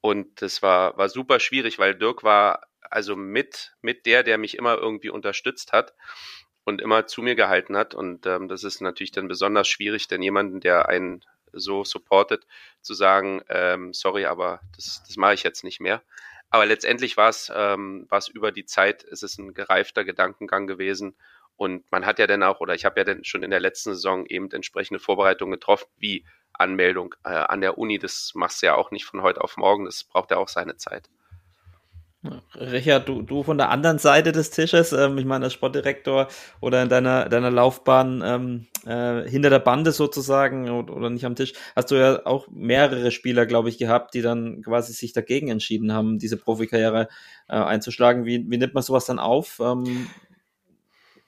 Und das war, war super schwierig, weil Dirk war also mit, mit der, der mich immer irgendwie unterstützt hat und immer zu mir gehalten hat. Und ähm, das ist natürlich dann besonders schwierig, denn jemanden, der einen so supportet, zu sagen, ähm, sorry, aber das, das mache ich jetzt nicht mehr. Aber letztendlich war es, ähm, war es über die Zeit, es ist ein gereifter Gedankengang gewesen. Und man hat ja dann auch, oder ich habe ja dann schon in der letzten Saison eben entsprechende Vorbereitungen getroffen, wie Anmeldung äh, an der Uni. Das machst du ja auch nicht von heute auf morgen, das braucht ja auch seine Zeit. Richard, du, du von der anderen Seite des Tisches, ähm, ich meine als Sportdirektor oder in deiner, deiner Laufbahn ähm, äh, hinter der Bande sozusagen oder, oder nicht am Tisch, hast du ja auch mehrere Spieler, glaube ich, gehabt, die dann quasi sich dagegen entschieden haben, diese Profikarriere äh, einzuschlagen. Wie, wie nimmt man sowas dann auf? Ähm,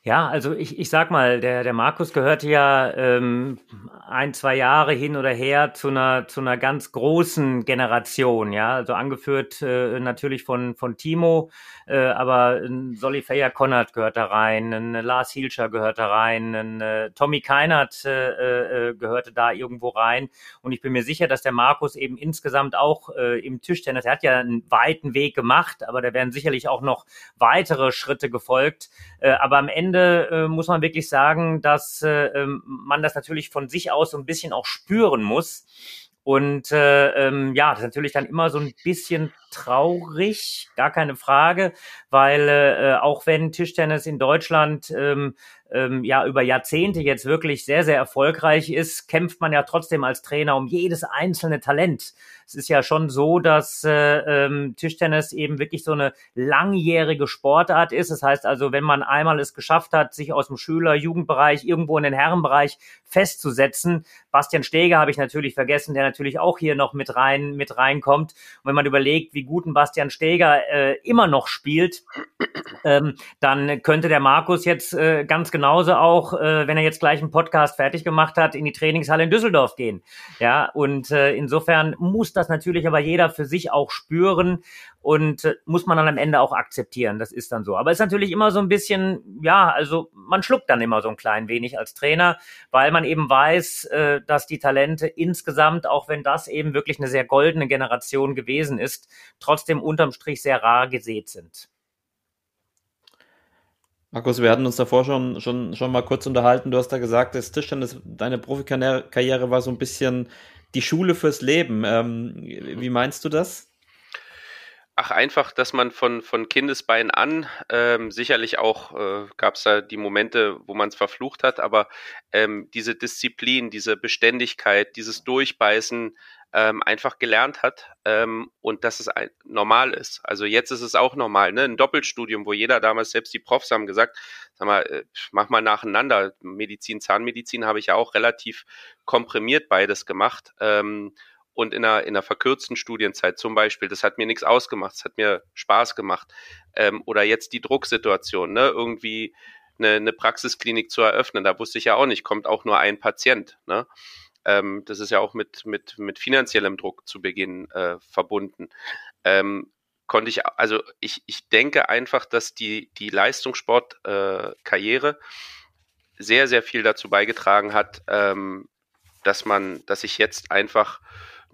Ja, also ich, ich sag mal, der, der Markus gehörte ja ähm, ein, zwei Jahre hin oder her zu einer, zu einer ganz großen Generation, ja, also angeführt äh, natürlich von, von Timo, äh, aber ein Solly Feyer Konrad gehört da rein, ein Lars Hielscher gehört da rein, ein äh, Tommy Keinert äh, äh, gehörte da irgendwo rein. Und ich bin mir sicher, dass der Markus eben insgesamt auch äh, im Tischtennis, er hat ja einen weiten Weg gemacht, aber da werden sicherlich auch noch weitere Schritte gefolgt, äh, aber am Ende äh, muss man wirklich sagen, dass äh, ähm, man das natürlich von sich aus so ein bisschen auch spüren muss. Und äh, ähm, ja, das ist natürlich dann immer so ein bisschen traurig, gar keine Frage, weil äh, auch wenn Tischtennis in Deutschland ähm, ähm, ja über Jahrzehnte jetzt wirklich sehr, sehr erfolgreich ist, kämpft man ja trotzdem als Trainer um jedes einzelne Talent. Es ist ja schon so, dass äh, ähm, Tischtennis eben wirklich so eine langjährige Sportart ist. Das heißt also, wenn man einmal es geschafft hat, sich aus dem Schüler-Jugendbereich irgendwo in den Herrenbereich festzusetzen, Bastian Steger habe ich natürlich vergessen, der natürlich auch hier noch mit rein mit reinkommt. Und wenn man überlegt, wie gut ein Bastian Steger äh, immer noch spielt, ähm, dann könnte der Markus jetzt äh, ganz genauso auch, äh, wenn er jetzt gleich einen Podcast fertig gemacht hat, in die Trainingshalle in Düsseldorf gehen. Ja, und äh, insofern muss das natürlich aber jeder für sich auch spüren und äh, muss man dann am Ende auch akzeptieren. Das ist dann so. Aber es ist natürlich immer so ein bisschen, ja, also man schluckt dann immer so ein klein wenig als Trainer, weil man eben weiß, äh, dass die Talente insgesamt, auch wenn das eben wirklich eine sehr goldene Generation gewesen ist, trotzdem unterm Strich sehr rar gesät sind. Markus, wir hatten uns davor schon, schon, schon mal kurz unterhalten. Du hast da gesagt, das Tischtennis, deine Profikarriere war so ein bisschen die Schule fürs Leben. Ähm, wie meinst du das? Ach, einfach, dass man von, von Kindesbein an, ähm, sicherlich auch äh, gab es da die Momente, wo man es verflucht hat, aber ähm, diese Disziplin, diese Beständigkeit, dieses Durchbeißen ähm, einfach gelernt hat ähm, und dass es ein, normal ist. Also jetzt ist es auch normal, ne? Ein Doppelstudium, wo jeder damals, selbst die Profs haben gesagt, sag mal, äh, mach mal nacheinander. Medizin, Zahnmedizin habe ich ja auch relativ komprimiert beides gemacht. Ähm, und in einer, in einer verkürzten Studienzeit zum Beispiel, das hat mir nichts ausgemacht, das hat mir Spaß gemacht. Ähm, oder jetzt die Drucksituation, ne? irgendwie eine, eine Praxisklinik zu eröffnen, da wusste ich ja auch nicht, kommt auch nur ein Patient. Ne? Ähm, das ist ja auch mit, mit, mit finanziellem Druck zu Beginn äh, verbunden. Ähm, konnte ich, also ich, ich denke einfach, dass die, die Leistungssportkarriere äh, sehr, sehr viel dazu beigetragen hat, ähm, dass man, dass ich jetzt einfach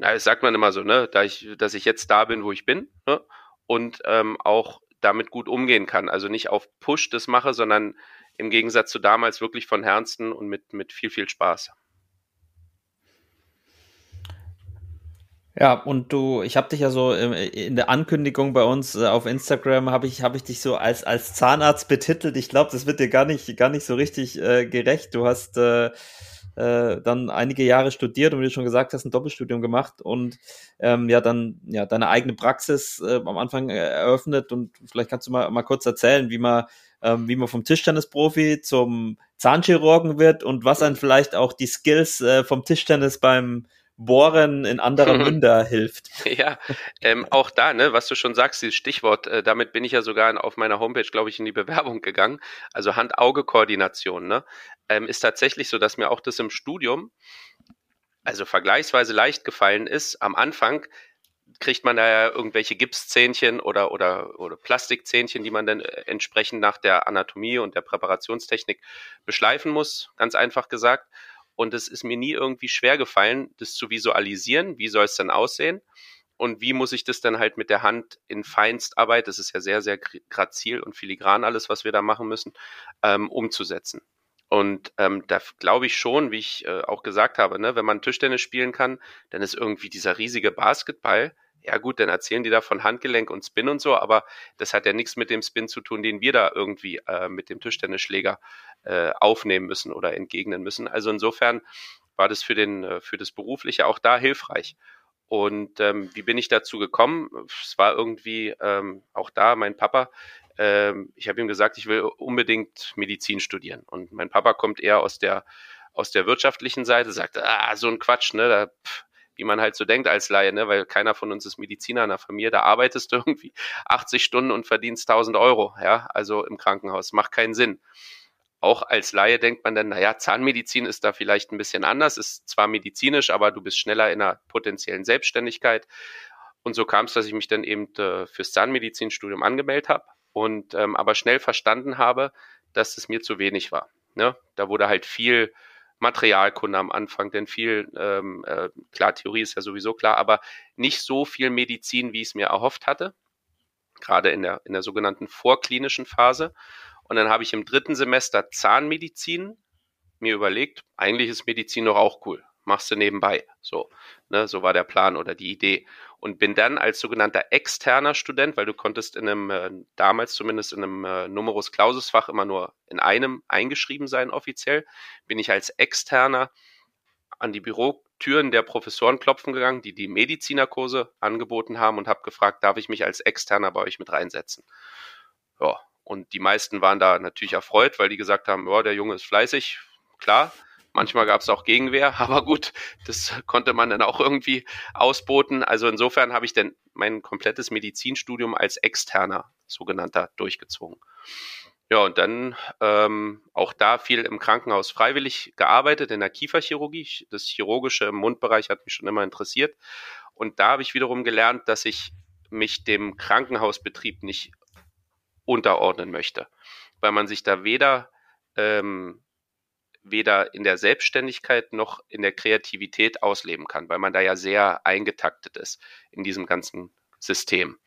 na, das sagt man immer so, ne, da ich, dass ich jetzt da bin, wo ich bin, ne, und ähm, auch damit gut umgehen kann. Also nicht auf Push das mache, sondern im Gegensatz zu damals wirklich von Herzen und mit, mit viel, viel Spaß. Ja, und du, ich habe dich ja so in der Ankündigung bei uns äh, auf Instagram habe ich habe ich dich so als als Zahnarzt betitelt. Ich glaube, das wird dir gar nicht gar nicht so richtig äh, gerecht. Du hast äh, äh, dann einige Jahre studiert und wie du schon gesagt hast, ein Doppelstudium gemacht und ähm, ja dann ja deine eigene Praxis äh, am Anfang äh, eröffnet und vielleicht kannst du mal, mal kurz erzählen, wie man ähm, wie man vom Tischtennisprofi zum Zahnchirurgen wird und was dann vielleicht auch die Skills äh, vom Tischtennis beim Bohren in anderer Münder hilft. Ja, ähm, auch da, ne, was du schon sagst, dieses Stichwort, äh, damit bin ich ja sogar auf meiner Homepage, glaube ich, in die Bewerbung gegangen. Also Hand-Auge-Koordination, ne, ähm, ist tatsächlich so, dass mir auch das im Studium, also vergleichsweise leicht gefallen ist. Am Anfang kriegt man da ja irgendwelche Gipszähnchen oder, oder, oder Plastikzähnchen, die man dann äh, entsprechend nach der Anatomie und der Präparationstechnik beschleifen muss, ganz einfach gesagt. Und es ist mir nie irgendwie schwer gefallen, das zu visualisieren. Wie soll es denn aussehen? Und wie muss ich das dann halt mit der Hand in Feinstarbeit, das ist ja sehr, sehr grazil und filigran alles, was wir da machen müssen, ähm, umzusetzen. Und ähm, da glaube ich schon, wie ich äh, auch gesagt habe, ne, wenn man Tischtennis spielen kann, dann ist irgendwie dieser riesige Basketball, ja gut, dann erzählen die da von Handgelenk und Spin und so, aber das hat ja nichts mit dem Spin zu tun, den wir da irgendwie äh, mit dem Tischtennisschläger äh, aufnehmen müssen oder entgegnen müssen. Also insofern war das für, den, äh, für das Berufliche auch da hilfreich. Und ähm, wie bin ich dazu gekommen? Es war irgendwie ähm, auch da mein Papa. Ähm, ich habe ihm gesagt, ich will unbedingt Medizin studieren. Und mein Papa kommt eher aus der aus der wirtschaftlichen Seite, sagt, ah, so ein Quatsch, ne? Da, pff, wie man halt so denkt als Laie, ne? weil keiner von uns ist Mediziner in der Familie, da arbeitest du irgendwie 80 Stunden und verdienst 1000 Euro, ja, also im Krankenhaus, macht keinen Sinn auch als Laie denkt man dann, naja, Zahnmedizin ist da vielleicht ein bisschen anders, ist zwar medizinisch, aber du bist schneller in einer potenziellen Selbstständigkeit. Und so kam es, dass ich mich dann eben äh, fürs Zahnmedizinstudium angemeldet habe und ähm, aber schnell verstanden habe, dass es mir zu wenig war. Ne? Da wurde halt viel Materialkunde am Anfang, denn viel, ähm, äh, klar, Theorie ist ja sowieso klar, aber nicht so viel Medizin, wie ich es mir erhofft hatte, gerade in der, in der sogenannten vorklinischen Phase. Und dann habe ich im dritten Semester Zahnmedizin mir überlegt, eigentlich ist Medizin doch auch cool. Machst du nebenbei. So, ne, so war der Plan oder die Idee. Und bin dann als sogenannter externer Student, weil du konntest in einem, äh, damals zumindest in einem äh, Numerus Clausus Fach immer nur in einem eingeschrieben sein offiziell, bin ich als externer an die Bürotüren der Professoren klopfen gegangen, die die Medizinerkurse angeboten haben und habe gefragt, darf ich mich als externer bei euch mit reinsetzen? Ja, und die meisten waren da natürlich erfreut, weil die gesagt haben, ja, der Junge ist fleißig, klar, Manchmal gab es auch Gegenwehr, aber gut, das konnte man dann auch irgendwie ausboten. Also insofern habe ich dann mein komplettes Medizinstudium als externer sogenannter durchgezogen. Ja, und dann ähm, auch da viel im Krankenhaus freiwillig gearbeitet, in der Kieferchirurgie. Das Chirurgische im Mundbereich hat mich schon immer interessiert. Und da habe ich wiederum gelernt, dass ich mich dem Krankenhausbetrieb nicht unterordnen möchte, weil man sich da weder, ähm, weder in der Selbstständigkeit noch in der Kreativität ausleben kann, weil man da ja sehr eingetaktet ist in diesem ganzen System.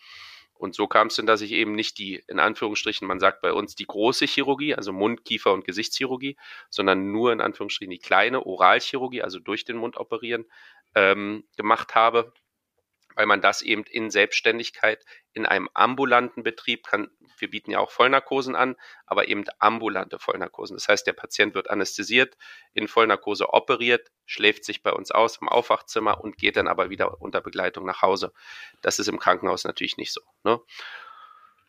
Und so kam es denn, dass ich eben nicht die, in Anführungsstrichen, man sagt bei uns die große Chirurgie, also Mund-, Kiefer- und Gesichtschirurgie, sondern nur in Anführungsstrichen die kleine Oralchirurgie, also durch den Mund operieren, ähm, gemacht habe weil man das eben in Selbstständigkeit in einem ambulanten Betrieb kann. Wir bieten ja auch Vollnarkosen an, aber eben ambulante Vollnarkosen. Das heißt, der Patient wird anästhesiert, in Vollnarkose operiert, schläft sich bei uns aus im Aufwachzimmer und geht dann aber wieder unter Begleitung nach Hause. Das ist im Krankenhaus natürlich nicht so. Ne?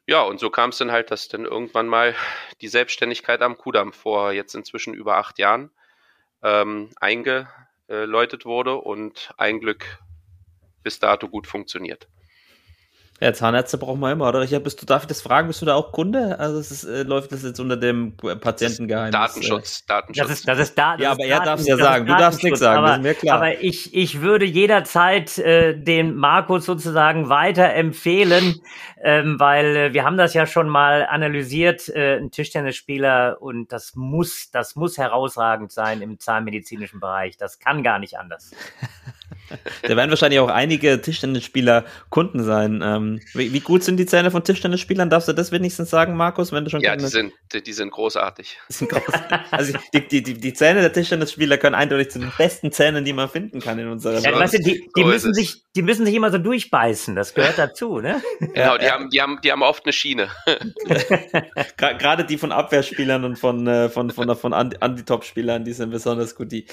Ja, und so kam es dann halt, dass dann irgendwann mal die Selbstständigkeit am Kudamm vor jetzt inzwischen über acht Jahren ähm, eingeläutet wurde und ein Glück bis dato gut funktioniert. Ja, Zahnärzte brauchen wir immer, oder? Richard, bist du, darf ich das fragen, bist du da auch Kunde? Also es ist, äh, läuft das jetzt unter dem Patientengeheimnis? Datenschutz, Datenschutz. Das ist, das ist da, das ja, ist aber er darf es ja sagen, du darfst nichts sagen, aber, das ist mir klar. Aber ich, ich würde jederzeit äh, den Markus sozusagen weiterempfehlen, ähm, weil äh, wir haben das ja schon mal analysiert, äh, ein Tischtennisspieler und das muss, das muss herausragend sein im zahnmedizinischen Bereich. Das kann gar nicht anders. Da werden wahrscheinlich auch einige Tischtennisspieler Kunden sein. Ähm, wie, wie gut sind die Zähne von Tischtennisspielern? Darfst du das wenigstens sagen, Markus, wenn du schon ja, die sind, die, die sind großartig. sind groß. Also die, die, die, die Zähne der Tischtennisspieler können eindeutig zu den besten Zähnen, die man finden kann in unserer Ja, Welt. weißt du, die, die, müssen sich, die müssen sich immer so durchbeißen. Das gehört dazu, ne? Genau, die, haben, die, haben, die haben oft eine Schiene. Gerade die von Abwehrspielern und von, äh, von, von, von Ant- Anti-Top-Spielern, die sind besonders gut, die,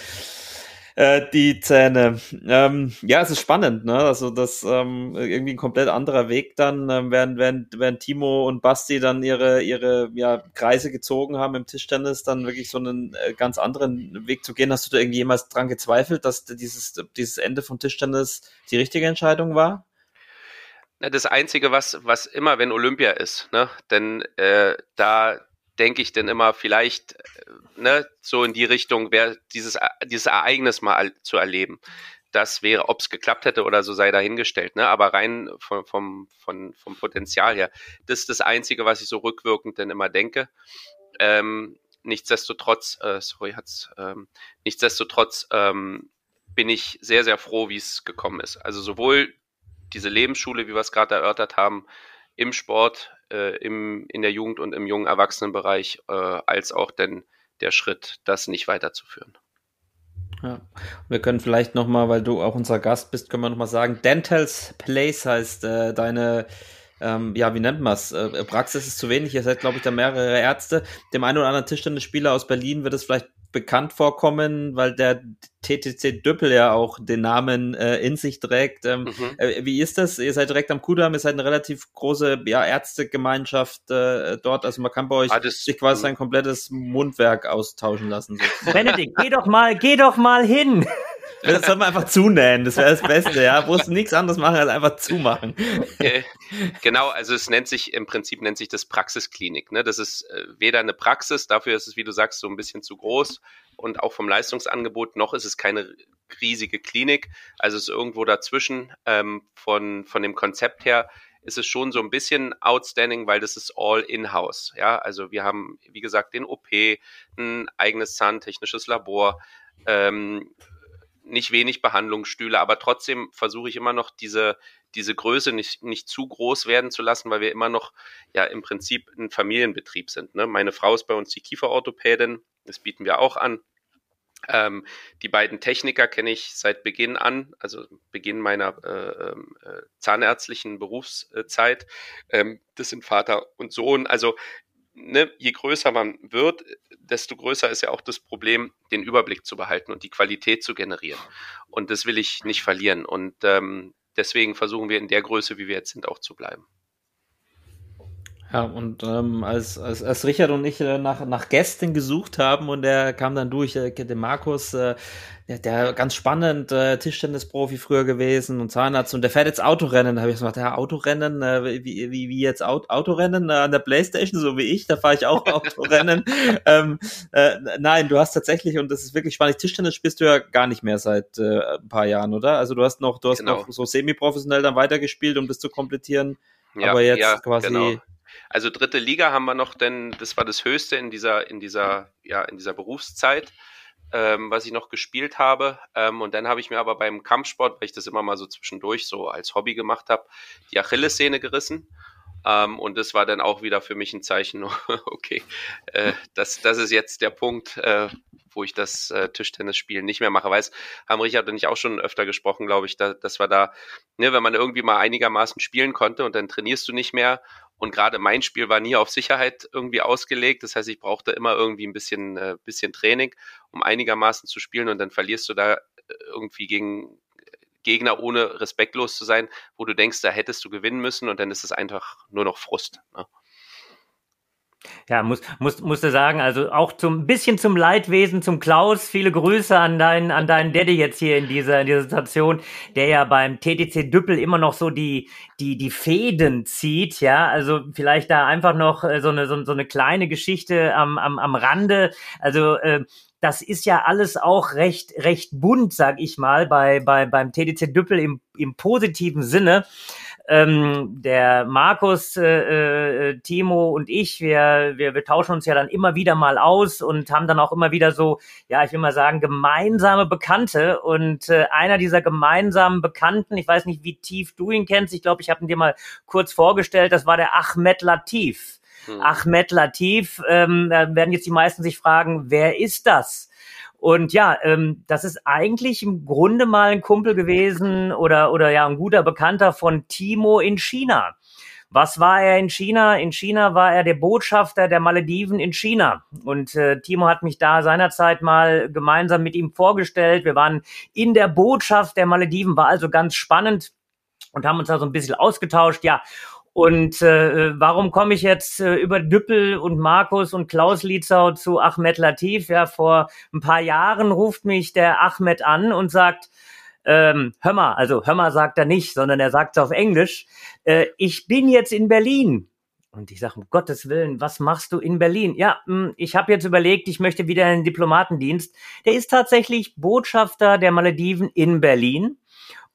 äh, die Zähne. Ähm, ja, es ist spannend, ne? Also das ähm, irgendwie ein komplett anderer Weg dann, ähm, während, während, während Timo und Basti dann ihre, ihre ja, Kreise gezogen haben im Tischtennis, dann wirklich so einen äh, ganz anderen Weg zu gehen. Hast du da irgendwie jemals dran gezweifelt, dass dieses, dieses Ende vom Tischtennis die richtige Entscheidung war? Das Einzige, was, was immer, wenn Olympia ist, ne? denn äh, da denke ich dann immer vielleicht äh, ne, so in die Richtung, wäre dieses, E- dieses Ereignis mal al- zu erleben. Das wäre, ob es geklappt hätte oder so, sei dahingestellt. Ne? Aber rein vom, vom, vom, vom Potenzial her, das ist das Einzige, was ich so rückwirkend dann immer denke. Ähm, nichtsdestotrotz, äh, sorry, hat's, ähm, nichtsdestotrotz ähm, bin ich sehr, sehr froh, wie es gekommen ist. Also sowohl diese Lebensschule, wie wir es gerade erörtert haben, im Sport, äh, im, in der Jugend und im jungen Erwachsenenbereich, äh, als auch denn der Schritt, das nicht weiterzuführen. Ja. Wir können vielleicht nochmal, weil du auch unser Gast bist, können wir nochmal sagen, Dentals Place heißt äh, deine, ähm, ja, wie nennt man es? Äh, Praxis ist zu wenig, ihr seid, glaube ich, da mehrere Ärzte. Dem einen oder anderen Tischtennisspieler aus Berlin wird es vielleicht bekannt vorkommen, weil der TTC Düppel ja auch den Namen äh, in sich trägt. Ähm, Mhm. äh, wie ist das? Ihr seid direkt am Kudamm, ihr seid eine relativ große ja, Ärztegemeinschaft äh, dort. Also man kann bei euch Ah, das- sich quasi sein komplettes Mundwerk austauschen lassen. Benedikt, geh doch mal, geh doch mal hin. Das soll man einfach zunähen, das wäre das Beste, ja. Musst nichts anderes machen, als einfach zumachen. Genau, also es nennt sich, im Prinzip nennt sich das Praxisklinik. Ne? Das ist äh, weder eine Praxis, dafür ist es, wie du sagst, so ein bisschen zu groß und auch vom Leistungsangebot, noch ist es keine riesige Klinik. Also es ist irgendwo dazwischen. Ähm, von, von dem Konzept her ist es schon so ein bisschen outstanding, weil das ist all in-house. Ja, also wir haben, wie gesagt, den OP, ein eigenes zahntechnisches Labor, ähm, nicht wenig Behandlungsstühle, aber trotzdem versuche ich immer noch diese, diese Größe nicht, nicht zu groß werden zu lassen, weil wir immer noch ja im Prinzip ein Familienbetrieb sind. Ne? Meine Frau ist bei uns die Kieferorthopädin, das bieten wir auch an. Ähm, die beiden Techniker kenne ich seit Beginn an, also Beginn meiner äh, ähm, äh, zahnärztlichen Berufszeit. Ähm, das sind Vater und Sohn. Also ne, je größer man wird, desto größer ist ja auch das Problem, den Überblick zu behalten und die Qualität zu generieren. Und das will ich nicht verlieren. Und ähm, deswegen versuchen wir in der Größe, wie wir jetzt sind, auch zu bleiben. Ja, und ähm, als, als, als Richard und ich äh, nach, nach Gästen gesucht haben und der kam dann durch, äh, der Markus, äh, der, der ganz spannend, äh, Tischtennisprofi früher gewesen und Zahnarzt und der fährt jetzt Autorennen. Da habe ich gesagt, ja, Autorennen, äh, wie, wie, wie jetzt Auto, Autorennen äh, an der Playstation, so wie ich, da fahre ich auch Autorennen. ähm, äh, nein, du hast tatsächlich, und das ist wirklich spannend, Tischtennis spielst du ja gar nicht mehr seit äh, ein paar Jahren, oder? Also du hast noch, du hast Genau. noch so semi-professionell dann weitergespielt, um das zu komplettieren. Ja, aber jetzt ja, quasi. genau. Also dritte Liga haben wir noch, denn das war das Höchste in dieser, in dieser, ja, in dieser Berufszeit, ähm, was ich noch gespielt habe. Ähm, und dann habe ich mir aber beim Kampfsport, weil ich das immer mal so zwischendurch so als Hobby gemacht habe, die Achillessehne gerissen. Ähm, und das war dann auch wieder für mich ein Zeichen, okay, äh, das, das ist jetzt der Punkt, äh, wo ich das äh, Tischtennisspielen nicht mehr mache. Weiß, haben Richard und ich auch schon öfter gesprochen, glaube ich, da, dass wir da, ne, wenn man irgendwie mal einigermaßen spielen konnte und dann trainierst du nicht mehr. Und gerade mein Spiel war nie auf Sicherheit irgendwie ausgelegt. Das heißt, ich brauchte immer irgendwie ein bisschen, äh, bisschen Training, um einigermaßen zu spielen. Und dann verlierst du da äh, irgendwie gegen Gegner, ohne respektlos zu sein, wo du denkst, da hättest du gewinnen müssen. Und dann ist es einfach nur noch Frust. Ne? Ja, muss, muss, musste sagen, also auch zum bisschen zum Leidwesen, zum Klaus, viele Grüße an deinen, an deinen Daddy jetzt hier in dieser, in dieser Situation, der ja beim TTC Düppel immer noch so die, die, die Fäden zieht, ja, also vielleicht da einfach noch äh, so eine, so, so eine kleine Geschichte am, am, am Rande, also, äh, das ist ja alles auch recht, recht bunt, sag ich mal, bei, bei, beim TDC Düppel im, im positiven Sinne. Ähm, der Markus, äh, äh, Timo und ich, wir, wir, wir tauschen uns ja dann immer wieder mal aus und haben dann auch immer wieder so, ja, ich will mal sagen, gemeinsame Bekannte. Und äh, einer dieser gemeinsamen Bekannten, ich weiß nicht, wie tief du ihn kennst, ich glaube, ich habe ihn dir mal kurz vorgestellt, das war der Ahmed Latif. Hm. Ahmed Latif, ähm, da werden jetzt die meisten sich fragen, wer ist das? Und ja, ähm, das ist eigentlich im Grunde mal ein Kumpel gewesen oder, oder ja, ein guter Bekannter von Timo in China. Was war er in China? In China war er der Botschafter der Malediven in China. Und äh, Timo hat mich da seinerzeit mal gemeinsam mit ihm vorgestellt. Wir waren in der Botschaft der Malediven, war also ganz spannend und haben uns da so ein bisschen ausgetauscht. Ja, und äh, warum komme ich jetzt äh, über Düppel und Markus und Klaus Lietzau zu Ahmed Latif? Ja, vor ein paar Jahren ruft mich der Ahmed an und sagt, ähm, hör mal, also hör mal sagt er nicht, sondern er sagt es auf Englisch, äh, ich bin jetzt in Berlin. Und ich sage, um Gottes Willen, was machst du in Berlin? Ja, mh, ich habe jetzt überlegt, ich möchte wieder in den Diplomatendienst. Der ist tatsächlich Botschafter der Malediven in Berlin.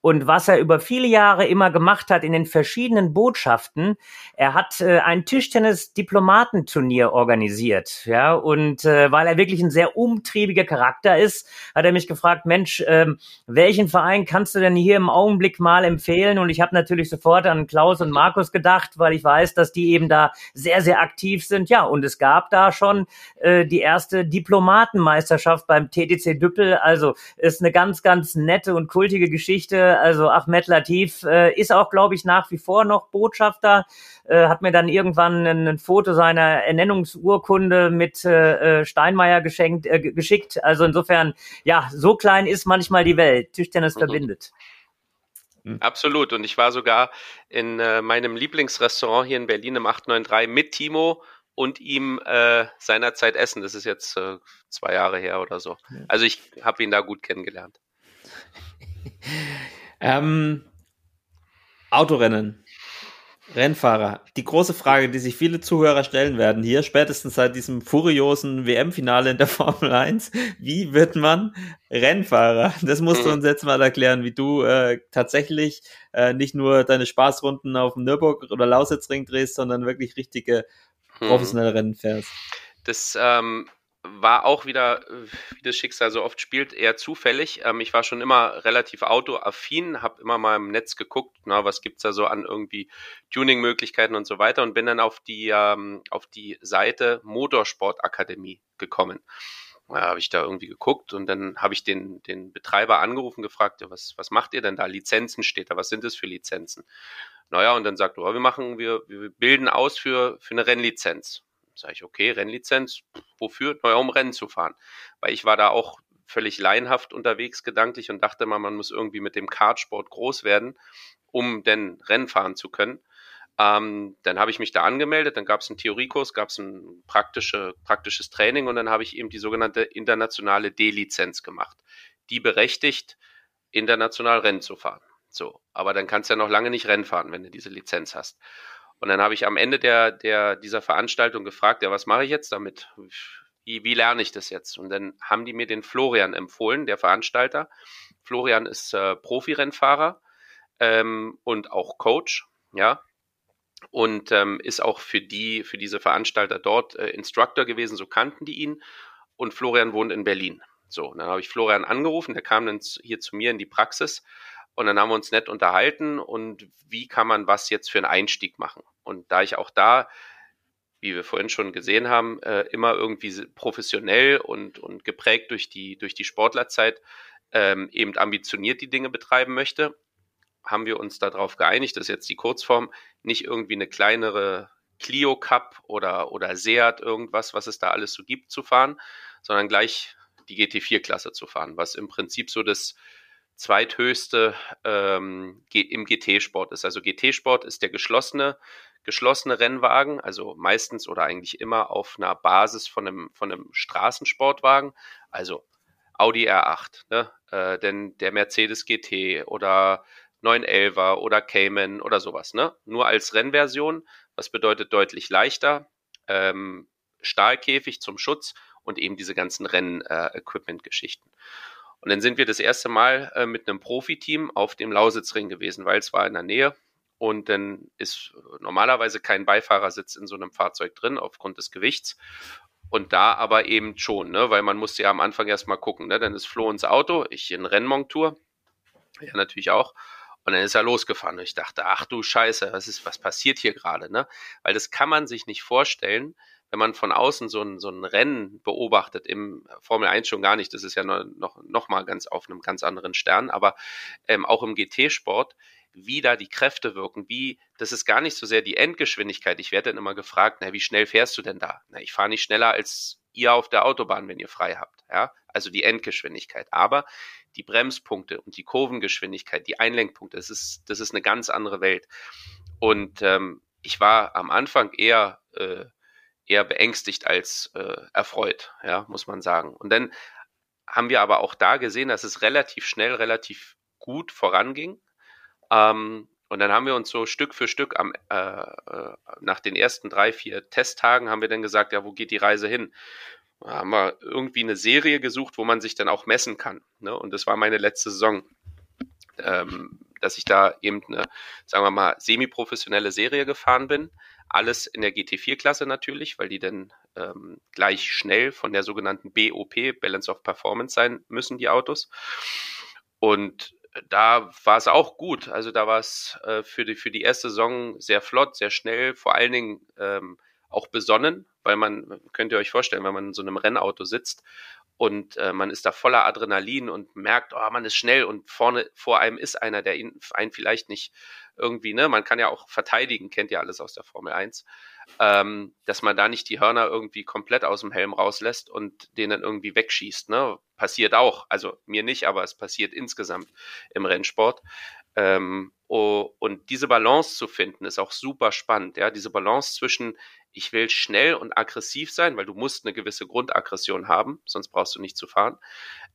Und was er über viele Jahre immer gemacht hat in den verschiedenen Botschaften, er hat äh, ein Tischtennis-Diplomatenturnier organisiert. Ja, und äh, weil er wirklich ein sehr umtriebiger Charakter ist, hat er mich gefragt, Mensch, ähm, welchen Verein kannst du denn hier im Augenblick mal empfehlen? Und ich habe natürlich sofort an Klaus und Markus gedacht, weil ich weiß, dass die eben da sehr, sehr aktiv sind. Ja, und es gab da schon äh, die erste Diplomatenmeisterschaft beim TTC Düppel. Also ist eine ganz, ganz nette und kultige Geschichte. Also Ahmed Latif äh, ist auch, glaube ich, nach wie vor noch Botschafter. Äh, hat mir dann irgendwann ein, ein Foto seiner Ernennungsurkunde mit äh, äh, Steinmeier geschenkt, äh, geschickt. Also insofern, ja, so klein ist manchmal die Welt. Tischtennis Mhm. verbindet. Absolut. Und ich war sogar in äh, meinem Lieblingsrestaurant hier in Berlin im 893 mit Timo und ihm äh, seinerzeit essen. Das ist jetzt äh, zwei Jahre her oder so. Also ich habe ihn da gut kennengelernt. Ähm, Autorennen. Rennfahrer. Die große Frage, die sich viele Zuhörer stellen werden hier, spätestens seit diesem furiosen WM-Finale in der Formel 1, wie wird man Rennfahrer? Das musst du Mhm. uns jetzt mal erklären, wie du äh, tatsächlich äh, nicht nur deine Spaßrunden auf dem Nürburg- oder Lausitzring drehst, sondern wirklich richtige Hm. professionelle Rennen fährst. Das ähm, war auch wieder, wie das Schicksal so oft spielt, eher zufällig. Ähm, ich war schon immer relativ autoaffin, habe immer mal im Netz geguckt, na, was gibt's da so an irgendwie Tuning-Möglichkeiten und so weiter und bin dann auf die, ähm, auf die Seite Motorsportakademie gekommen. Da habe ich da irgendwie geguckt und dann habe ich den, den Betreiber angerufen, gefragt, ja, was, was macht ihr denn da? Lizenzen steht da, was sind das für Lizenzen? Naja, und dann sagt er, oh, wir machen, wir, wir bilden aus für, für eine Rennlizenz. Sag ich, okay, Rennlizenz, wofür? Naja, um Rennen zu fahren. Weil ich war da auch völlig laienhaft unterwegs gedanklich und dachte mal, man muss irgendwie mit dem Kartsport groß werden, um denn Rennen fahren zu können. Ähm, dann habe ich mich da angemeldet, dann gab es einen Theoriekurs, gab es ein praktische, praktisches Training und dann habe ich eben die sogenannte internationale D-Lizenz gemacht. Die berechtigt, international Rennen zu fahren. So, aber dann kannst du ja noch lange nicht Rennen fahren, wenn du diese Lizenz hast. Und dann habe ich am Ende der, der, dieser Veranstaltung gefragt, ja, was mache ich jetzt damit? Wie, wie lerne ich das jetzt? Und dann haben die mir den Florian empfohlen, der Veranstalter. Florian ist äh, Profirennfahrer ähm, und auch Coach, ja, und ähm, ist auch für die, für diese Veranstalter dort äh, Instructor gewesen, so kannten die ihn. Und Florian wohnt in Berlin. So, dann habe ich Florian angerufen, der kam dann hier zu mir in die Praxis und dann haben wir uns nett unterhalten und wie kann man was jetzt für einen Einstieg machen. Und da ich auch da, wie wir vorhin schon gesehen haben, äh, immer irgendwie professionell und, und geprägt durch die, durch die Sportlerzeit ähm, eben ambitioniert die Dinge betreiben möchte, haben wir uns darauf geeinigt, das ist jetzt die Kurzform, nicht irgendwie eine kleinere Clio Cup oder, oder Seat irgendwas, was es da alles so gibt, zu fahren, sondern gleich die GT4-Klasse zu fahren, was im Prinzip so das zweithöchste ähm, im GT-Sport ist. Also GT-Sport ist der geschlossene, geschlossene Rennwagen, also meistens oder eigentlich immer auf einer Basis von einem, von einem Straßensportwagen, also Audi R8, ne? äh, denn der Mercedes GT oder 911er oder Cayman oder sowas, ne? Nur als Rennversion, was bedeutet deutlich leichter, ähm, Stahlkäfig zum Schutz und eben diese ganzen Renn-Equipment-Geschichten. Äh, und dann sind wir das erste Mal äh, mit einem Profiteam auf dem Lausitzring gewesen, weil es war in der Nähe. Und dann ist normalerweise kein Beifahrersitz in so einem Fahrzeug drin aufgrund des Gewichts. Und da aber eben schon, ne? weil man musste ja am Anfang erstmal gucken. Ne? Dann ist Flo ins Auto, ich in Rennmontur, ja natürlich auch. Und dann ist er losgefahren. Und ich dachte, ach du Scheiße, was ist, was passiert hier gerade, ne? Weil das kann man sich nicht vorstellen, wenn man von außen so ein, so ein Rennen beobachtet, im Formel 1 schon gar nicht, das ist ja noch, noch, noch mal ganz auf einem ganz anderen Stern, aber ähm, auch im GT-Sport, wie da die Kräfte wirken, wie, das ist gar nicht so sehr die Endgeschwindigkeit. Ich werde dann immer gefragt, na, wie schnell fährst du denn da? Na, ich fahre nicht schneller als ihr auf der Autobahn, wenn ihr frei habt, ja? Also die Endgeschwindigkeit. Aber die Bremspunkte und die Kurvengeschwindigkeit, die Einlenkpunkte, das ist, das ist eine ganz andere Welt. Und ähm, ich war am Anfang eher, äh, eher beängstigt als äh, erfreut, ja, muss man sagen. Und dann haben wir aber auch da gesehen, dass es relativ schnell, relativ gut voranging. Ähm, und dann haben wir uns so Stück für Stück am, äh, äh nach den ersten drei, vier Testtagen haben wir dann gesagt, ja, wo geht die Reise hin? Da haben wir irgendwie eine Serie gesucht, wo man sich dann auch messen kann. Ne? Und das war meine letzte Saison, ähm, dass ich da eben eine, sagen wir mal, semi-professionelle Serie gefahren bin. Alles in der GT4-Klasse natürlich, weil die dann ähm, gleich schnell von der sogenannten BOP, Balance of Performance, sein müssen, die Autos. Und da war es auch gut. Also da war es äh, für, die, für die erste Saison sehr flott, sehr schnell, vor allen Dingen ähm, auch besonnen, weil man, könnt ihr euch vorstellen, wenn man in so einem Rennauto sitzt und äh, man ist da voller Adrenalin und merkt, oh, man ist schnell und vorne vor einem ist einer, der ihn, einen vielleicht nicht irgendwie, ne, man kann ja auch verteidigen, kennt ihr alles aus der Formel 1, ähm, dass man da nicht die Hörner irgendwie komplett aus dem Helm rauslässt und den dann irgendwie wegschießt, ne, passiert auch, also mir nicht, aber es passiert insgesamt im Rennsport. Ähm, oh, und diese Balance zu finden, ist auch super spannend, ja, diese Balance zwischen ich will schnell und aggressiv sein, weil du musst eine gewisse Grundaggression haben, sonst brauchst du nicht zu fahren.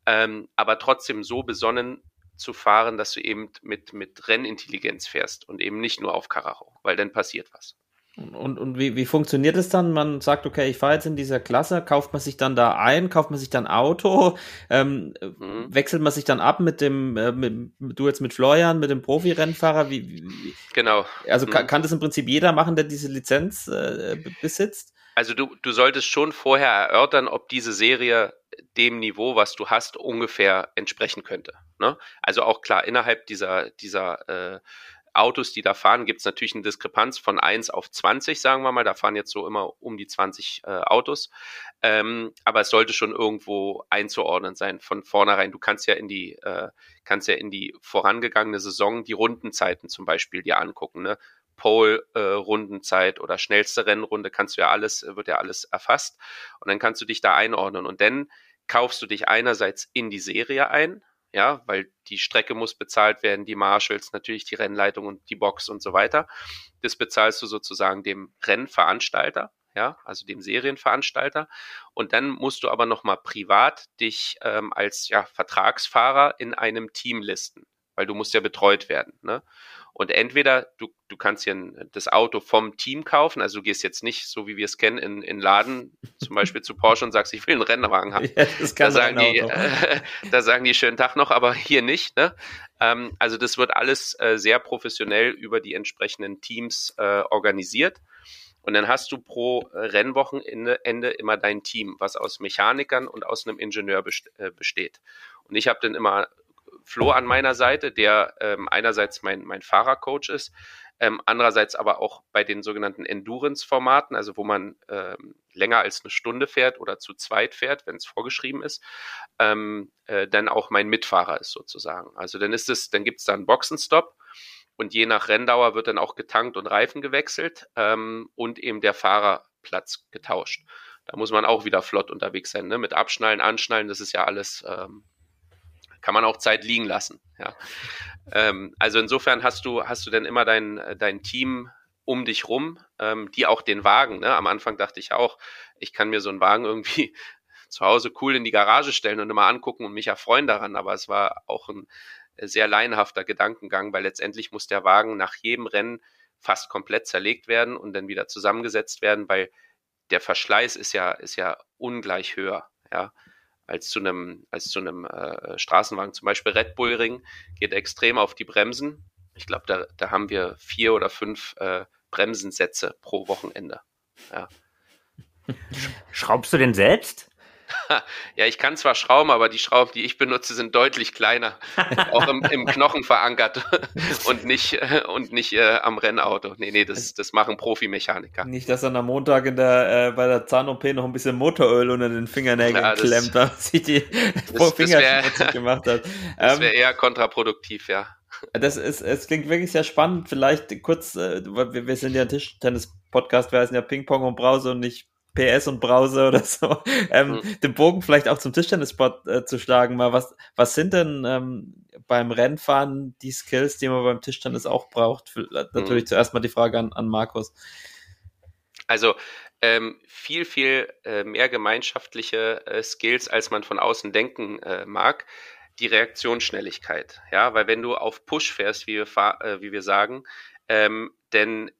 Ähm, aber trotzdem so besonnen zu fahren, dass du eben mit, mit Rennintelligenz fährst und eben nicht nur auf Karacho, weil dann passiert was. Und, und wie, wie funktioniert es dann? Man sagt, okay, ich fahre jetzt in dieser Klasse, kauft man sich dann da ein, kauft man sich dann Auto, ähm, mhm. wechselt man sich dann ab mit dem, äh, mit, du jetzt mit Florian, mit dem Profi-Rennfahrer? Wie, wie, genau. Also mhm. kann, kann das im Prinzip jeder machen, der diese Lizenz äh, besitzt? Also du, du solltest schon vorher erörtern, ob diese Serie dem Niveau, was du hast, ungefähr entsprechen könnte. Ne? Also auch klar, innerhalb dieser, dieser äh, Autos, die da fahren, gibt es natürlich eine Diskrepanz von 1 auf 20, sagen wir mal. Da fahren jetzt so immer um die 20 äh, Autos. Ähm, aber es sollte schon irgendwo einzuordnen sein von vornherein. Du kannst ja in die, äh, kannst ja in die vorangegangene Saison die Rundenzeiten zum Beispiel dir angucken. Ne? Pole-Rundenzeit äh, oder schnellste Rennrunde kannst du ja alles, wird ja alles erfasst. Und dann kannst du dich da einordnen. Und dann kaufst du dich einerseits in die Serie ein, ja, weil die Strecke muss bezahlt werden, die Marshals, natürlich die Rennleitung und die Box und so weiter. Das bezahlst du sozusagen dem Rennveranstalter, ja, also dem Serienveranstalter. Und dann musst du aber nochmal privat dich ähm, als ja, Vertragsfahrer in einem Team listen, weil du musst ja betreut werden. Ne? Und entweder du, du kannst dir das Auto vom Team kaufen, also du gehst jetzt nicht, so wie wir es kennen, in, in Laden, zum Beispiel zu Porsche und sagst, ich will einen Rennwagen haben. Ja, da, sagen die, äh, da sagen die schönen Tag noch, aber hier nicht. Ne? Ähm, also das wird alles äh, sehr professionell über die entsprechenden Teams äh, organisiert. Und dann hast du pro Rennwochenende immer dein Team, was aus Mechanikern und aus einem Ingenieur äh, besteht. Und ich habe dann immer Flo an meiner Seite, der ähm, einerseits mein, mein Fahrercoach ist, ähm, andererseits aber auch bei den sogenannten Endurance-Formaten, also wo man ähm, länger als eine Stunde fährt oder zu zweit fährt, wenn es vorgeschrieben ist, ähm, äh, dann auch mein Mitfahrer ist sozusagen. Also dann ist es, dann gibt es da einen Boxenstopp und je nach Renndauer wird dann auch getankt und Reifen gewechselt ähm, und eben der Fahrerplatz getauscht. Da muss man auch wieder flott unterwegs sein, ne? mit Abschnallen, Anschnallen, das ist ja alles ähm, kann man auch Zeit liegen lassen. Ja. Ähm, also insofern hast du, hast du dann immer dein, dein Team um dich rum, ähm, die auch den Wagen, ne? am Anfang dachte ich auch, ich kann mir so einen Wagen irgendwie zu Hause cool in die Garage stellen und immer angucken und mich erfreuen daran, aber es war auch ein sehr laienhafter Gedankengang, weil letztendlich muss der Wagen nach jedem Rennen fast komplett zerlegt werden und dann wieder zusammengesetzt werden, weil der Verschleiß ist ja, ist ja ungleich höher. Ja als zu einem, als zu einem äh, Straßenwagen. Zum Beispiel Red Bull Ring geht extrem auf die Bremsen. Ich glaube, da, da haben wir vier oder fünf äh, Bremsensätze pro Wochenende. Ja. Schraubst du denn selbst? Ja, ich kann zwar schrauben, aber die Schrauben, die ich benutze, sind deutlich kleiner. auch im, im, Knochen verankert und nicht, und nicht äh, am Rennauto. Nee, nee, das, das machen Profimechaniker. Nicht, dass dann am Montag in der, äh, bei der Zahn-OP noch ein bisschen Motoröl unter den Fingernägeln ja, das, klemmt, da sich die das gemacht hat. Das wäre ähm, eher kontraproduktiv, ja. Das ist, es klingt wirklich sehr spannend. Vielleicht kurz, äh, wir, wir sind ja ein Tischtennis-Podcast, wir heißen ja Ping-Pong und Brause und nicht PS und Brause oder so, ähm, mhm. den Bogen vielleicht auch zum Tischtennissport äh, zu schlagen. Mal, was, was sind denn ähm, beim Rennfahren die Skills, die man beim Tischtennis auch braucht? Für, äh, natürlich mhm. zuerst mal die Frage an, an Markus. Also ähm, viel, viel äh, mehr gemeinschaftliche äh, Skills, als man von außen denken äh, mag. Die Reaktionsschnelligkeit, ja, weil wenn du auf Push fährst, wie wir, äh, wie wir sagen, ähm, denn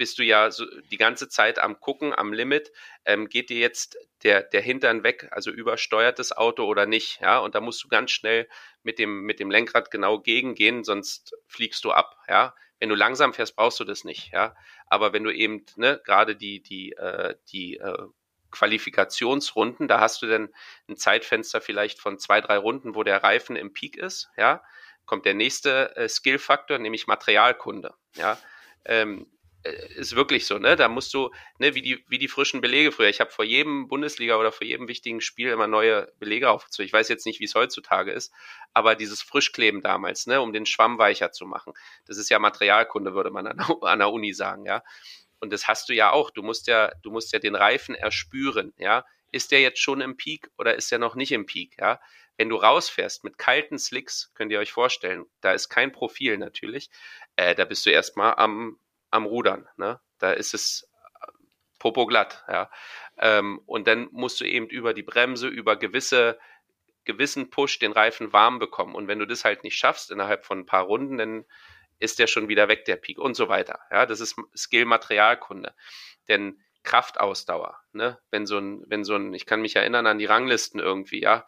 bist du ja so die ganze Zeit am Gucken, am Limit. Ähm, geht dir jetzt der, der Hintern weg, also übersteuert das Auto oder nicht? Ja, und da musst du ganz schnell mit dem, mit dem Lenkrad genau gegengehen, sonst fliegst du ab. Ja, wenn du langsam fährst, brauchst du das nicht. Ja, aber wenn du eben, ne, gerade die, die, äh, die, äh, Qualifikationsrunden, da hast du dann ein Zeitfenster vielleicht von zwei, drei Runden, wo der Reifen im Peak ist, ja, kommt der nächste äh, Skill-Faktor, nämlich Materialkunde, ja. Ähm, äh, ist wirklich so, ne? Da musst du, ne, wie die, wie die frischen Belege früher. Ich habe vor jedem Bundesliga oder vor jedem wichtigen Spiel immer neue Belege aufgezogen. Ich weiß jetzt nicht, wie es heutzutage ist, aber dieses Frischkleben damals, ne, um den Schwamm weicher zu machen, das ist ja Materialkunde, würde man an, an der Uni sagen, ja. Und das hast du ja auch. Du musst ja, du musst ja den Reifen erspüren, ja. Ist der jetzt schon im Peak oder ist der noch nicht im Peak, ja? Wenn du rausfährst mit kalten Slicks, könnt ihr euch vorstellen, da ist kein Profil natürlich, äh, da bist du erstmal am am Rudern. Ne? Da ist es äh, popo glatt. Ja? Ähm, und dann musst du eben über die Bremse, über gewisse gewissen Push den Reifen warm bekommen. Und wenn du das halt nicht schaffst innerhalb von ein paar Runden, dann ist der schon wieder weg, der Peak und so weiter. Ja, das ist Skill-Materialkunde. Denn Kraftausdauer, ne? Wenn so ein, wenn so ein, ich kann mich erinnern an die Ranglisten irgendwie, ja,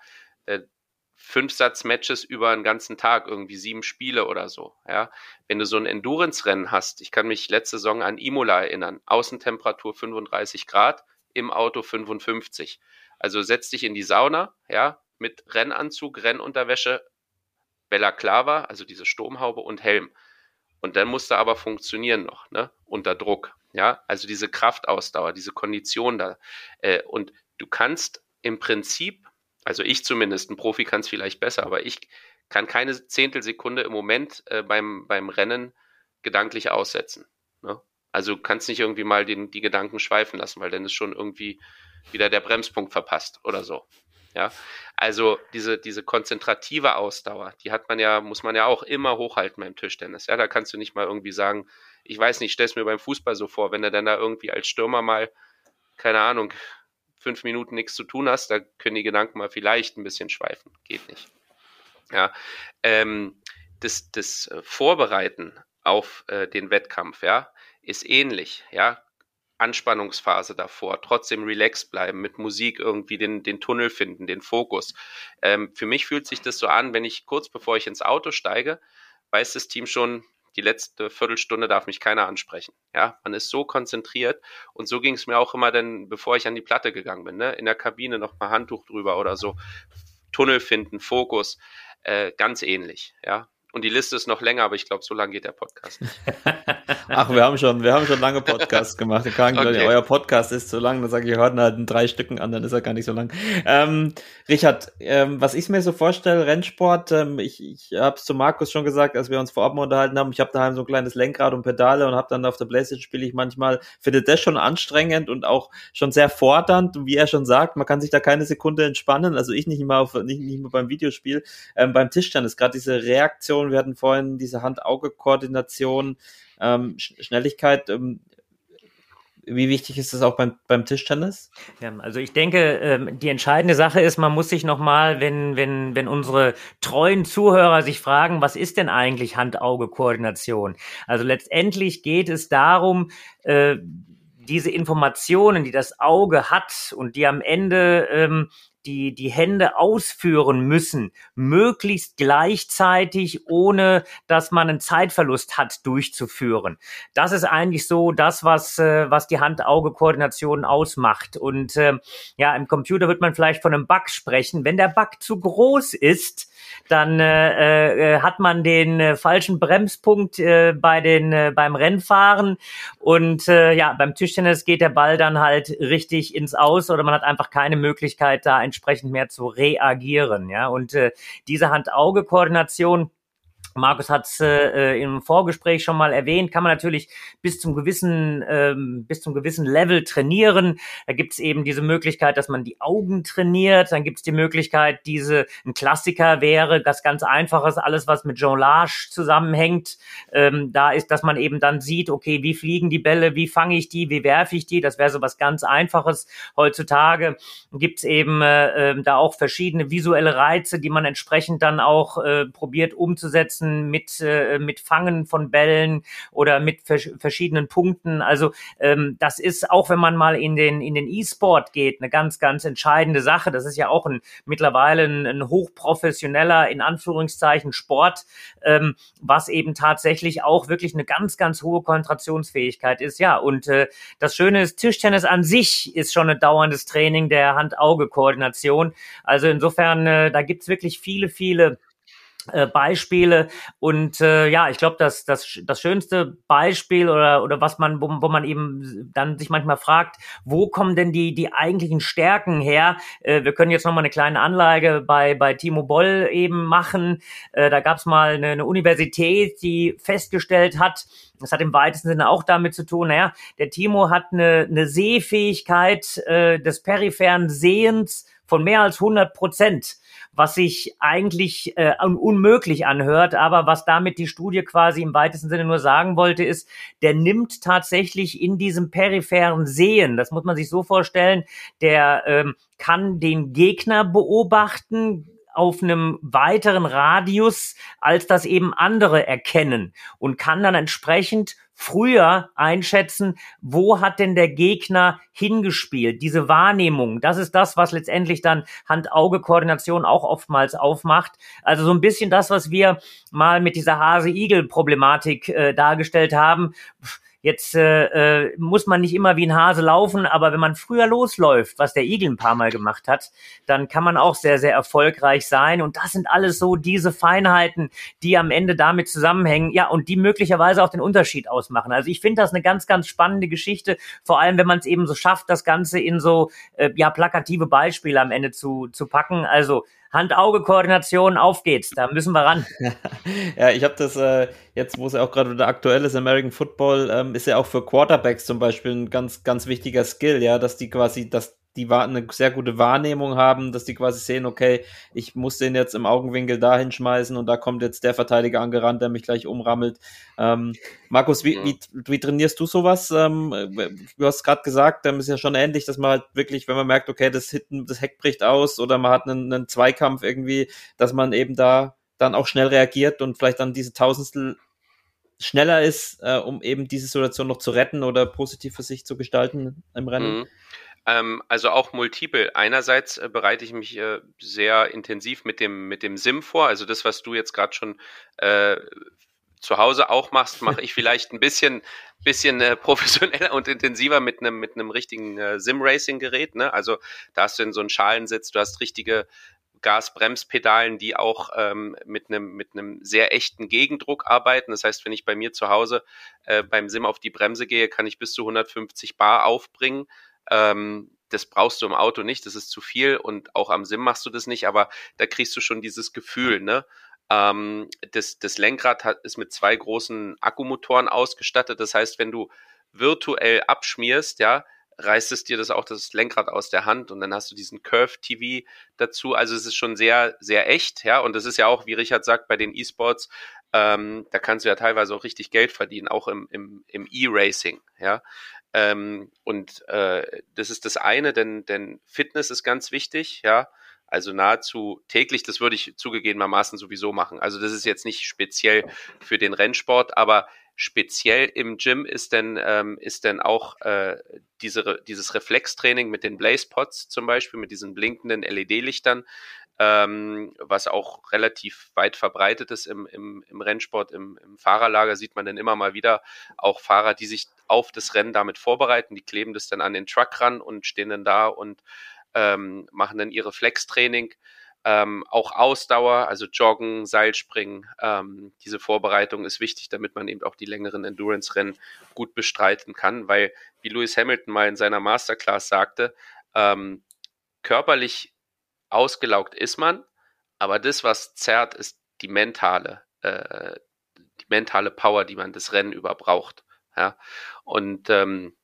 äh, fünf Satz-Matches über einen ganzen Tag, irgendwie sieben Spiele oder so. Ja, wenn du so ein Endurance-Rennen hast, ich kann mich letzte Saison an Imola erinnern, Außentemperatur 35 Grad, im Auto 55. Also setz dich in die Sauna, ja, mit Rennanzug, Rennunterwäsche, Clava, also diese Sturmhaube und Helm. Und dann musst du aber funktionieren noch, ne, unter Druck. Ja, also diese Kraftausdauer, diese Kondition da. Äh, und du kannst im Prinzip also ich zumindest, ein Profi kann es vielleicht besser, aber ich kann keine Zehntelsekunde im Moment äh, beim, beim Rennen gedanklich aussetzen. Ne? Also du kannst nicht irgendwie mal den, die Gedanken schweifen lassen, weil dann ist schon irgendwie wieder der Bremspunkt verpasst oder so. Ja, also diese, diese konzentrative Ausdauer, die hat man ja, muss man ja auch immer hochhalten beim Tischtennis. Ja, da kannst du nicht mal irgendwie sagen, ich weiß nicht, stell es mir beim Fußball so vor, wenn du dann da irgendwie als Stürmer mal, keine Ahnung, fünf Minuten nichts zu tun hast, da können die Gedanken mal vielleicht ein bisschen schweifen. Geht nicht. Ja, ähm, das, das Vorbereiten auf äh, den Wettkampf, ja, ist ähnlich, ja. Anspannungsphase davor, trotzdem relaxed bleiben, mit Musik irgendwie den, den Tunnel finden, den Fokus. Ähm, für mich fühlt sich das so an, wenn ich kurz bevor ich ins Auto steige, weiß das Team schon, die letzte Viertelstunde darf mich keiner ansprechen. Ja, man ist so konzentriert und so ging es mir auch immer dann, bevor ich an die Platte gegangen bin, ne? in der Kabine noch mal Handtuch drüber oder so. Tunnel finden, Fokus, äh, ganz ähnlich, ja. Und die Liste ist noch länger, aber ich glaube, so lange geht der Podcast. Ach, wir haben schon, wir haben schon lange Podcasts gemacht. okay. Leute, euer Podcast ist zu lang. Dann sage ich, hört halt in drei Stücken an, dann ist er gar nicht so lang. Ähm, Richard, ähm, was ich mir so vorstelle, Rennsport, ähm, ich, ich habe es zu Markus schon gesagt, als wir uns vorab mal unterhalten haben, ich habe daheim so ein kleines Lenkrad und Pedale und habe dann auf der Playstation spiele ich manchmal, finde das schon anstrengend und auch schon sehr fordernd. Wie er schon sagt, man kann sich da keine Sekunde entspannen. Also ich nicht mal auf, nicht, nicht mal beim Videospiel. Ähm, beim Tischtennis, gerade diese Reaktion, wir hatten vorhin diese Hand-Auge-Koordination, ähm, Schnelligkeit. Ähm, wie wichtig ist das auch beim, beim Tischtennis? Ja, also ich denke, ähm, die entscheidende Sache ist, man muss sich nochmal, wenn, wenn, wenn unsere treuen Zuhörer sich fragen, was ist denn eigentlich Hand-Auge-Koordination? Also letztendlich geht es darum, äh, diese Informationen, die das Auge hat und die am Ende ähm, die, die Hände ausführen müssen, möglichst gleichzeitig, ohne dass man einen Zeitverlust hat, durchzuführen. Das ist eigentlich so das, was, äh, was die Hand-Auge-Koordination ausmacht. Und äh, ja, im Computer wird man vielleicht von einem Bug sprechen. Wenn der Bug zu groß ist, dann äh, äh, hat man den äh, falschen Bremspunkt äh, bei den äh, beim Rennfahren. Und äh, ja beim Tischtennis geht der Ball dann halt richtig ins Aus oder man hat einfach keine Möglichkeit da entsprechend mehr zu reagieren ja. Und äh, diese Hand-Auge-Koordination Markus hat es äh, im Vorgespräch schon mal erwähnt, kann man natürlich bis zum gewissen ähm, bis zum gewissen Level trainieren. Da gibt es eben diese Möglichkeit, dass man die Augen trainiert. Dann gibt es die Möglichkeit, diese ein Klassiker wäre, das ganz einfaches, alles was mit Jonglage zusammenhängt. Ähm, da ist, dass man eben dann sieht, okay, wie fliegen die Bälle, wie fange ich die, wie werfe ich die. Das wäre so was ganz Einfaches. Heutzutage gibt es eben äh, äh, da auch verschiedene visuelle Reize, die man entsprechend dann auch äh, probiert umzusetzen Chancen mit, äh, mit Fangen von Bällen oder mit vers verschiedenen Punkten. Also ähm, das ist auch, wenn man mal in den in den E-Sport geht, eine ganz ganz entscheidende Sache. Das ist ja auch ein mittlerweile ein, ein hochprofessioneller in Anführungszeichen Sport, ähm, was eben tatsächlich auch wirklich eine ganz ganz hohe Konzentrationsfähigkeit ist. Ja und äh, das Schöne ist, Tischtennis an sich ist schon ein dauerndes Training der Hand-Auge-Koordination. Also insofern, äh, da gibt's wirklich viele viele äh, Beispiele und äh, ja, ich glaube, dass das, das schönste Beispiel oder, oder was man, wo, wo man eben dann sich manchmal fragt, wo kommen denn die, die eigentlichen Stärken her? Äh, wir können jetzt nochmal eine kleine Anlage bei, bei Timo Boll eben machen. Äh, da gab es mal eine, eine Universität, die festgestellt hat, das hat im weitesten Sinne auch damit zu tun, naja, der Timo hat eine, eine Sehfähigkeit äh, des peripheren Sehens von mehr als 100 Prozent was sich eigentlich äh, unmöglich anhört, aber was damit die Studie quasi im weitesten Sinne nur sagen wollte, ist, der nimmt tatsächlich in diesem peripheren Sehen, das muss man sich so vorstellen, der ähm, kann den Gegner beobachten, auf einem weiteren Radius, als das eben andere erkennen und kann dann entsprechend früher einschätzen, wo hat denn der Gegner hingespielt. Diese Wahrnehmung, das ist das, was letztendlich dann Hand-Auge-Koordination auch oftmals aufmacht. Also so ein bisschen das, was wir mal mit dieser Hase-Igel-Problematik äh, dargestellt haben. Jetzt äh, äh, muss man nicht immer wie ein Hase laufen, aber wenn man früher losläuft, was der Igel ein paar Mal gemacht hat, dann kann man auch sehr, sehr erfolgreich sein. Und das sind alles so diese Feinheiten, die am Ende damit zusammenhängen, ja, und die möglicherweise auch den Unterschied ausmachen. Also ich finde das eine ganz, ganz spannende Geschichte, vor allem wenn man es eben so schafft, das Ganze in so äh, ja plakative Beispiele am Ende zu, zu packen. Also Hand-Auge-Koordination, auf geht's, da müssen wir ran. ja, ich habe das äh, jetzt, wo es ja auch gerade wieder aktuell ist, American Football, ähm, ist ja auch für Quarterbacks zum Beispiel ein ganz, ganz wichtiger Skill, ja, dass die quasi, dass die eine sehr gute Wahrnehmung haben, dass die quasi sehen, okay, ich muss den jetzt im Augenwinkel dahin schmeißen und da kommt jetzt der Verteidiger angerannt, der mich gleich umrammelt. Ähm, Markus, wie, wie, wie trainierst du sowas? Ähm, du hast gerade gesagt, ähm, ist ja schon ähnlich, dass man halt wirklich, wenn man merkt, okay, das, Hitten, das Heck bricht aus oder man hat einen, einen Zweikampf irgendwie, dass man eben da dann auch schnell reagiert und vielleicht dann diese Tausendstel schneller ist, äh, um eben diese Situation noch zu retten oder positiv für sich zu gestalten im Rennen? Mhm. Ähm, also auch multiple. Einerseits äh, bereite ich mich äh, sehr intensiv mit dem, mit dem Sim vor. Also das, was du jetzt gerade schon äh, zu Hause auch machst, mache ich vielleicht ein bisschen, bisschen äh, professioneller und intensiver mit einem mit einem richtigen äh, Sim-Racing-Gerät. Ne? Also da hast du in so einen Schalensitz, du hast richtige Gasbremspedalen, die auch ähm, mit einem mit einem sehr echten Gegendruck arbeiten. Das heißt, wenn ich bei mir zu Hause äh, beim Sim auf die Bremse gehe, kann ich bis zu 150 Bar aufbringen. Ähm, das brauchst du im Auto nicht, das ist zu viel und auch am Sim machst du das nicht, aber da kriegst du schon dieses Gefühl, ne? Ähm, das, das Lenkrad hat, ist mit zwei großen Akkumotoren ausgestattet. Das heißt, wenn du virtuell abschmierst, ja, reißt es dir das auch das Lenkrad aus der Hand und dann hast du diesen Curve TV dazu. Also es ist schon sehr, sehr echt, ja. Und das ist ja auch, wie Richard sagt, bei den E-Sports, ähm, da kannst du ja teilweise auch richtig Geld verdienen, auch im, im, im E-Racing, ja. Ähm, und äh, das ist das eine, denn, denn Fitness ist ganz wichtig, ja. Also nahezu täglich, das würde ich zugegebenermaßen sowieso machen. Also das ist jetzt nicht speziell für den Rennsport, aber speziell im Gym ist denn, ähm, ist denn auch äh, diese, dieses Reflextraining mit den Blazepods zum Beispiel, mit diesen blinkenden LED-Lichtern, ähm, was auch relativ weit verbreitet ist im, im, im Rennsport, im, im Fahrerlager sieht man dann immer mal wieder auch Fahrer, die sich auf das Rennen damit vorbereiten, die kleben das dann an den Truck ran und stehen dann da und ähm, machen dann ihre Flex-Training. Ähm, auch Ausdauer, also Joggen, Seilspringen, ähm, diese Vorbereitung ist wichtig, damit man eben auch die längeren Endurance-Rennen gut bestreiten kann, weil, wie Lewis Hamilton mal in seiner Masterclass sagte, ähm, körperlich ausgelaugt ist man, aber das, was zerrt, ist die mentale, äh, die mentale Power, die man das Rennen über braucht. Ja? Und ähm,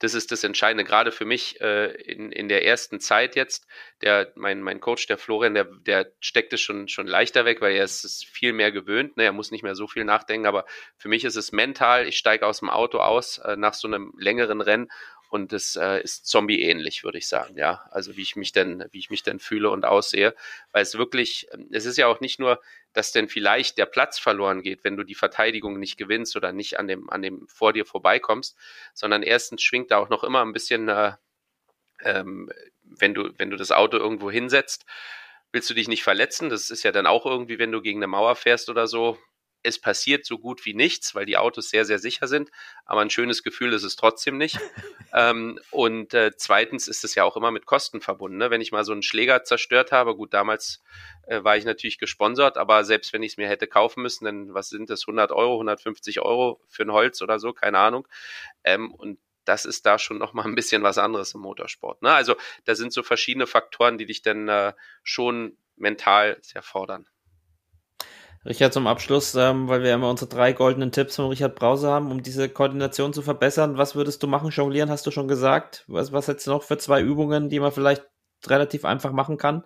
das ist das Entscheidende, gerade für mich äh, in, in der ersten Zeit jetzt. Der, mein, mein Coach, der Florian, der, der steckt es schon, schon leichter weg, weil er ist es viel mehr gewöhnt. Ne? Er muss nicht mehr so viel nachdenken, aber für mich ist es mental. Ich steige aus dem Auto aus äh, nach so einem längeren Rennen und es äh, ist Zombie-ähnlich, würde ich sagen, ja. Also wie ich mich denn, wie ich mich denn fühle und aussehe, weil es wirklich, ähm, es ist ja auch nicht nur, dass denn vielleicht der Platz verloren geht, wenn du die Verteidigung nicht gewinnst oder nicht an dem, an dem vor dir vorbeikommst, sondern erstens schwingt da auch noch immer ein bisschen, äh, ähm, wenn du, wenn du das Auto irgendwo hinsetzt, willst du dich nicht verletzen. Das ist ja dann auch irgendwie, wenn du gegen eine Mauer fährst oder so, es passiert so gut wie nichts, weil die Autos sehr, sehr sicher sind. Aber ein schönes Gefühl ist es trotzdem nicht. ähm, und äh, zweitens ist es ja auch immer mit Kosten verbunden. Ne? Wenn ich mal so einen Schläger zerstört habe, gut, damals äh, war ich natürlich gesponsert, aber selbst wenn ich es mir hätte kaufen müssen, dann was sind das, 100 Euro, 150 Euro für ein Holz oder so, keine Ahnung. Ähm, und das ist da schon noch mal ein bisschen was anderes im Motorsport. Ne? Also da sind so verschiedene Faktoren, die dich dann äh, schon mental sehr fordern. Richard, zum Abschluss, ähm, weil wir immer unsere drei goldenen Tipps von Richard Brause haben, um diese Koordination zu verbessern. Was würdest du machen? Jonglieren hast du schon gesagt. Was, was hättest du noch für zwei Übungen, die man vielleicht relativ einfach machen kann?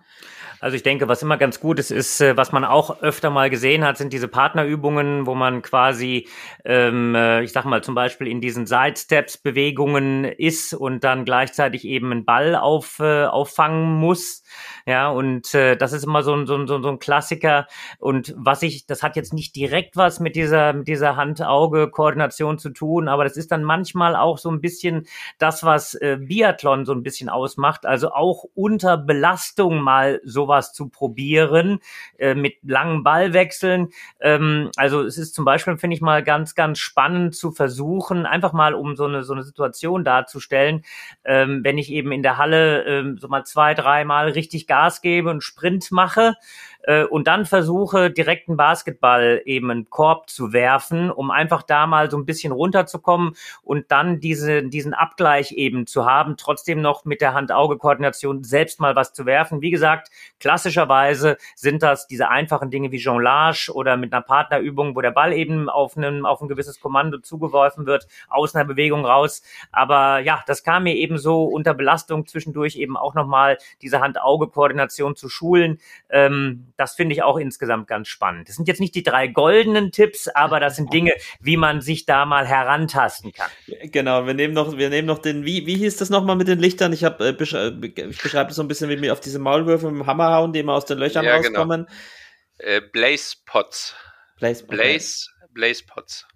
Also ich denke, was immer ganz gut ist, ist, äh, was man auch öfter mal gesehen hat, sind diese Partnerübungen, wo man quasi, ähm, äh, ich sag mal zum Beispiel in diesen Sidesteps-Bewegungen ist und dann gleichzeitig eben einen Ball auf, äh, auffangen muss. Ja, und äh, das ist immer so ein, so, ein, so ein Klassiker. Und was ich, das hat jetzt nicht direkt was mit dieser, mit dieser Hand-Auge-Koordination zu tun, aber das ist dann manchmal auch so ein bisschen das, was äh, Biathlon so ein bisschen ausmacht. Also auch unter Belastung mal sowas zu probieren, äh, mit langen Ballwechseln. Ähm, also es ist zum Beispiel, finde ich mal ganz, ganz spannend zu versuchen, einfach mal um so eine, so eine Situation darzustellen, ähm, wenn ich eben in der Halle ähm, so mal zwei, dreimal richtig Gas gebe und Sprint mache, äh, und dann versuche, direkten Basketball eben einen Korb zu werfen, um einfach da mal so ein bisschen runterzukommen und dann diese, diesen Abgleich eben zu haben, trotzdem noch mit der Hand-Auge-Koordination selbst mal was zu werfen. Wie gesagt, klassischerweise sind das diese einfachen Dinge wie Jonglage oder mit einer Partnerübung, wo der Ball eben auf, einem, auf ein gewisses Kommando zugeworfen wird, aus einer Bewegung raus. Aber ja, das kam mir eben so unter Belastung zwischendurch eben auch nochmal diese Hand-Auge-Koordination zu schulen. Ähm, das finde ich auch insgesamt ganz spannend. Das sind jetzt nicht die drei goldenen Tipps, aber das sind Dinge, wie man sich da mal herantasten kann. Genau, wir nehmen noch, wir nehmen noch den, wie, wie hieß das nochmal mit den Lichtern? Ich habe, äh, beschrei ich beschreibe das so ein bisschen wie mir auf diese Maulwürfe mit dem Hammer hauen, die immer aus den Löchern Ja, genau. rauskommen. Äh, Blaze Pots. Blaze, okay. Blaze, Blaze Pots.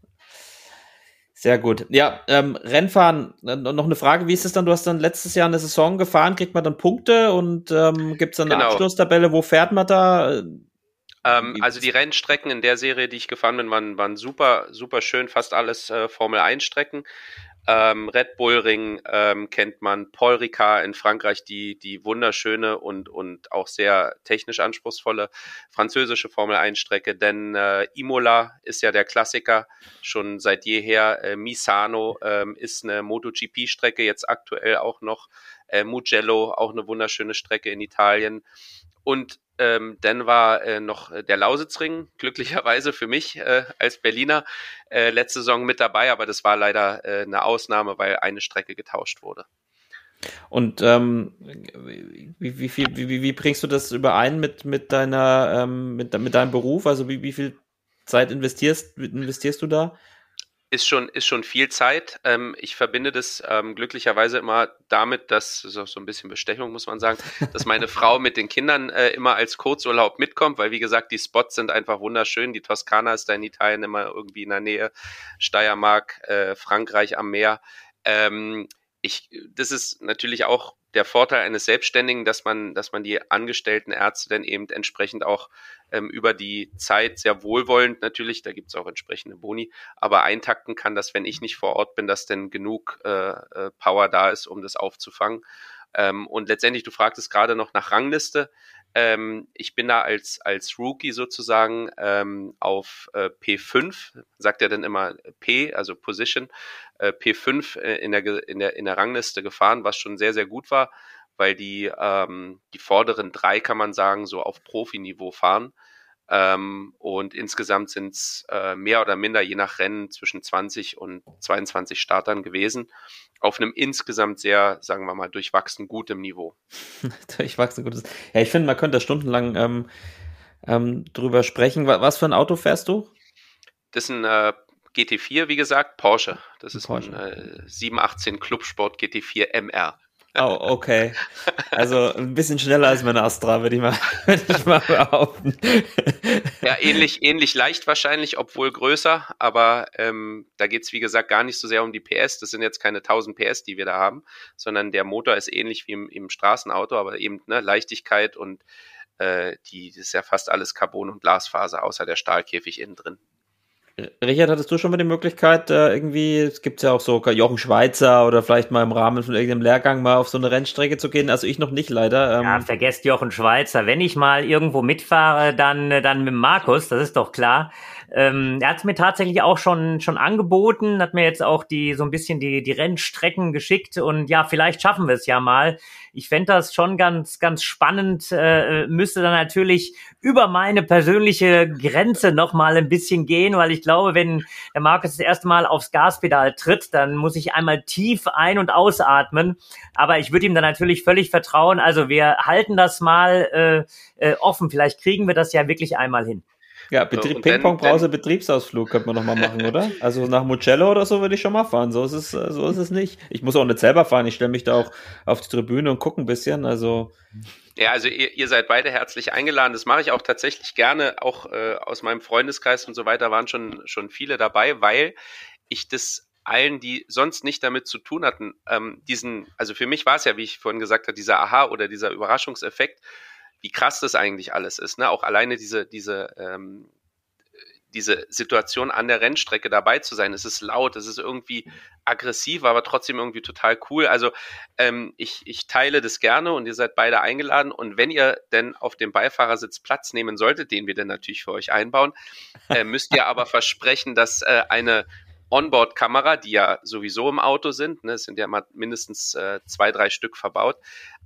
Sehr gut. Ja, ähm, Rennfahren, äh, noch eine Frage, wie ist es dann? Du hast dann letztes Jahr eine Saison gefahren, kriegt man dann Punkte und ähm, gibt es dann eine Genau. Abschlusstabelle? Wo fährt man da? Ähm, also die Rennstrecken in der Serie, die ich gefahren bin, waren, waren super, super schön, fast alles äh, Formel 1 Strecken. Ähm, Red Bull Ring ähm, kennt man, Paul Ricard in Frankreich, die, die wunderschöne und, und auch sehr technisch anspruchsvolle französische Formel 1 Strecke, denn äh, Imola ist ja der Klassiker schon seit jeher. Äh, Misano ähm, ist eine MotoGP Strecke, jetzt aktuell auch noch. Äh, Mugello, auch eine wunderschöne Strecke in Italien. Und ähm, dann war äh, noch äh, der Lausitzring, glücklicherweise für mich äh, als Berliner, äh, letzte Saison mit dabei, aber das war leider äh, eine Ausnahme, weil eine Strecke getauscht wurde. Und ähm, wie, wie, viel, wie, wie, bringst du das überein mit, mit deiner, ähm, mit, mit deinem Beruf? Also wie, wie viel Zeit investierst, investierst du da? Ist schon, ist schon viel Zeit. Ähm, ich verbinde das ähm, glücklicherweise immer damit, dass, das ist auch so ein bisschen Bestechung, muss man sagen, dass meine Frau mit den Kindern äh, immer als Kurzurlaub mitkommt, weil wie gesagt, die Spots sind einfach wunderschön. Die Toskana ist da in Italien immer irgendwie in der Nähe, Steiermark, äh, Frankreich am Meer. Ähm, ich, das ist natürlich auch der Vorteil eines Selbstständigen, dass man, dass man die angestellten Ärzte dann eben entsprechend auch ähm, über die Zeit sehr wohlwollend natürlich, da gibt es auch entsprechende Boni, aber eintakten kann, dass wenn ich nicht vor Ort bin, dass denn genug äh, äh, Power da ist, um das aufzufangen. Ähm, und letztendlich, du fragtest gerade noch nach Rangliste. Ähm, ich bin da als, als Rookie sozusagen ähm, auf äh, P5, sagt er dann immer P, also Position, äh, P5 äh, in, der, in, der, in der Rangliste gefahren, was schon sehr, sehr gut war, weil die, ähm, die vorderen drei, kann man sagen, so auf Profiniveau fahren. Ähm, und insgesamt sind es äh, mehr oder minder je nach Rennen zwischen 20 und 22 Startern gewesen. Auf einem insgesamt sehr, sagen wir mal, durchwachsen gutem Niveau. Durchwachsen gutes. Ja, ich finde, man könnte stundenlang ähm, ähm, drüber sprechen. Wa- Was für ein Auto fährst du? Das ist ein äh, GT4, wie gesagt, Porsche. Das ist Porsche. ein äh, 718 Clubsport GT4 MR. Oh, okay. Also ein bisschen schneller als meine Astra, würde ich mal, würde ich mal behaupten. Ja, ähnlich, ähnlich leicht wahrscheinlich, obwohl größer, aber ähm, da geht's wie gesagt gar nicht so sehr um die PS. Das sind jetzt keine 1000 PS, die wir da haben, sondern der Motor ist ähnlich wie im, im Straßenauto, aber eben ne, Leichtigkeit und äh, die das ist ja fast alles Carbon und Glasfaser, außer der Stahlkäfig innen drin. Richard, hattest du schon mal die Möglichkeit, äh, irgendwie, es gibt ja auch so Jochen Schweizer oder vielleicht mal im Rahmen von irgendeinem Lehrgang mal auf so eine Rennstrecke zu gehen? Also ich noch nicht leider. Ähm, Ja, vergesst Jochen Schweizer. Wenn ich mal irgendwo mitfahre, dann, äh, dann mit Markus, das ist doch klar. Ähm, er hat es mir tatsächlich auch schon, schon angeboten, hat mir jetzt auch die, so ein bisschen die, die Rennstrecken geschickt und ja, vielleicht schaffen wir es ja mal. Ich fände das schon ganz, ganz spannend, äh, müsste dann natürlich über meine persönliche Grenze noch mal ein bisschen gehen, weil ich glaube, wenn der Markus das erste Mal aufs Gaspedal tritt, dann muss ich einmal tief ein- und ausatmen. Aber ich würde ihm dann natürlich völlig vertrauen. Also wir halten das mal äh, äh, offen. Vielleicht kriegen wir das ja wirklich einmal hin. Ja, Betrieb, dann- Ping-Pong-Brause, Betriebsausflug könnte man nochmal machen, oder? Also nach Mugello oder so würde ich schon mal fahren. So ist es, äh, so ist es nicht. Ich muss auch nicht selber fahren. Ich stelle mich da auch auf die Tribüne und gucke ein bisschen. Also Ja, also ihr, ihr seid beide herzlich eingeladen. Das mache ich auch tatsächlich gerne. Auch äh, aus meinem Freundeskreis und so weiter waren schon, schon viele dabei, weil ich das allen, die sonst nicht damit zu tun hatten, ähm, diesen, also für mich war es ja, wie ich vorhin gesagt habe, dieser Aha oder dieser Überraschungseffekt, wie krass das eigentlich alles ist. Ne? Auch alleine diese, diese, ähm, diese Situation an der Rennstrecke dabei zu sein. Es ist laut, es ist irgendwie aggressiv, aber trotzdem irgendwie total cool. Also ähm, ich, ich teile das gerne und ihr seid beide eingeladen. Und wenn ihr denn auf dem Beifahrersitz Platz nehmen solltet, den wir dann natürlich für euch einbauen, äh, müsst ihr aber versprechen, dass äh, eine Onboard-Kamera, die ja sowieso im Auto sind, ne, es sind ja mal mindestens äh, zwei, drei Stück verbaut,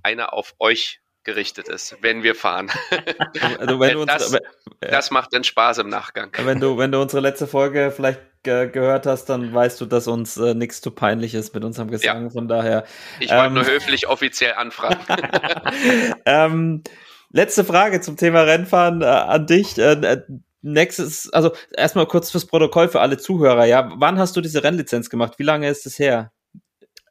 eine auf euch gerichtet ist, wenn wir fahren. Also wenn du uns, das, aber- das macht dann Spaß im Nachgang. Wenn du, wenn du unsere letzte Folge vielleicht ge gehört hast, dann weißt du, dass uns äh, nichts zu peinlich ist mit unserem Gesang. Von daher. Ich wollte ähm, nur höflich offiziell anfragen. ähm, letzte Frage zum Thema Rennfahren äh, an dich. Äh, äh, nächstes, also erstmal kurz fürs Protokoll für alle Zuhörer. Ja, wann hast du diese Rennlizenz gemacht? Wie lange ist es her?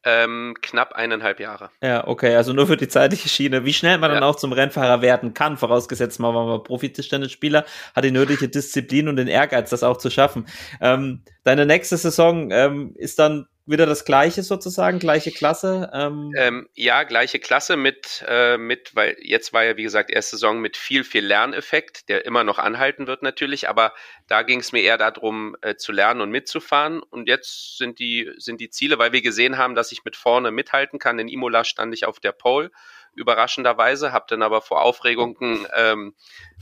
Ähm, knapp eineinhalb Jahre. Ja, okay, also nur für die zeitliche Schiene. Wie schnell man dann Ja. auch zum Rennfahrer werden kann, vorausgesetzt man war Profi-Tischtennisspieler, hat die nötige Disziplin und den Ehrgeiz, das auch zu schaffen. Ähm, deine nächste Saison ähm, ist dann wieder das gleiche sozusagen, gleiche Klasse. Ähm, Ähm, ja, gleiche Klasse mit, äh, mit, weil jetzt war ja, wie gesagt, erste Saison mit viel, viel Lerneffekt, der immer noch anhalten wird natürlich, aber da ging es mir eher darum, äh, zu lernen und mitzufahren. Und jetzt sind die, sind die Ziele, weil wir gesehen haben, dass ich mit vorne mithalten kann. In Imola stand ich auf der Pole, überraschenderweise, habe dann aber vor Aufregung ein, ähm,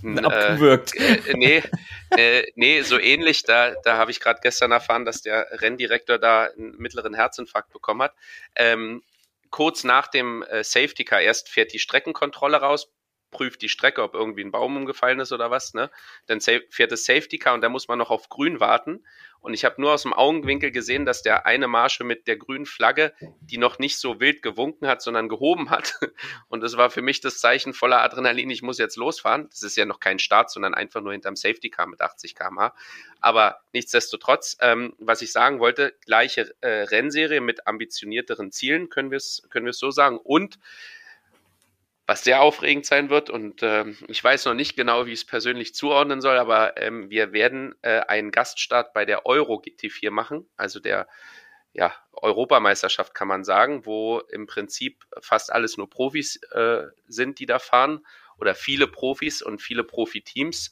ein, äh, abgewürgt. äh, nee, äh, nee, so ähnlich. Da, da habe ich gerade gestern erfahren, dass der Renndirektor da einen mittleren Herzinfarkt bekommen hat. Ähm, kurz nach dem äh, Safety Car erst fährt die Streckenkontrolle raus, prüft die Strecke, ob irgendwie ein Baum umgefallen ist oder was. Ne? Dann fährt das Safety Car und da muss man noch auf Grün warten. Und ich habe nur aus dem Augenwinkel gesehen, dass der eine Marsche mit der grünen Flagge, die noch nicht so wild gewunken hat, sondern gehoben hat. Und das war für mich das Zeichen voller Adrenalin, ich muss jetzt losfahren. Das ist ja noch kein Start, sondern einfach nur hinterm Safety Car mit 80 km/h. Aber nichtsdestotrotz, ähm, was ich sagen wollte, gleiche äh, Rennserie mit ambitionierteren Zielen, können wir es können so sagen. Und was sehr aufregend sein wird. Und ähm, ich weiß noch nicht genau, wie ich es persönlich zuordnen soll, aber ähm, wir werden äh, einen Gaststart bei der Euro GT4 machen, also der ja, Europameisterschaft kann man sagen, wo im Prinzip fast alles nur Profis äh, sind, die da fahren oder viele Profis und viele Profiteams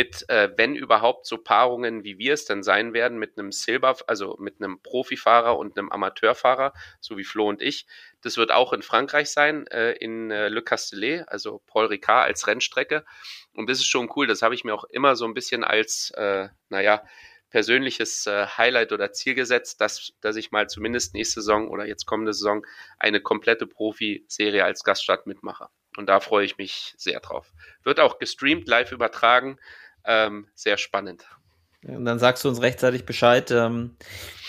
mit, äh, wenn überhaupt, so Paarungen, wie wir es dann sein werden, mit einem Silber, also mit einem Profifahrer und einem Amateurfahrer, so wie Flo und ich. Das wird auch in Frankreich sein, äh, in äh, Le Castellet, also Paul Ricard als Rennstrecke. Und das ist schon cool. Das habe ich mir auch immer so ein bisschen als, äh, naja, persönliches äh, Highlight oder Ziel gesetzt, dass, dass ich mal zumindest nächste Saison oder jetzt kommende Saison eine komplette Profi-Serie als Gaststart mitmache. Und da freue ich mich sehr drauf. Wird auch gestreamt, live übertragen. Ähm, sehr spannend. Und dann sagst du uns rechtzeitig Bescheid, ähm,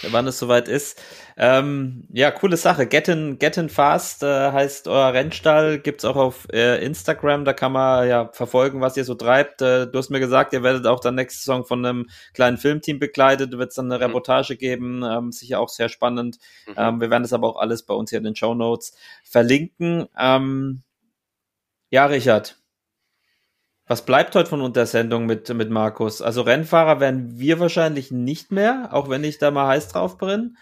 wann es soweit ist. Ähm, ja, coole Sache. Gettin, Gettin Fast äh, heißt euer Rennstall, gibt's auch auf äh, Instagram, da kann man ja verfolgen, was ihr so treibt. Äh, du hast mir gesagt, ihr werdet auch dann nächste Saison von einem kleinen Filmteam begleitet, wird es dann eine Mhm. Reportage geben, ähm, sicher auch sehr spannend. Mhm. Ähm, wir werden das aber auch alles bei uns hier in den Show Notes verlinken. Ähm, ja, Richard. Was bleibt heute von unserer Sendung mit, mit Markus? Also Rennfahrer werden wir wahrscheinlich nicht mehr, auch wenn ich da mal heiß drauf bin.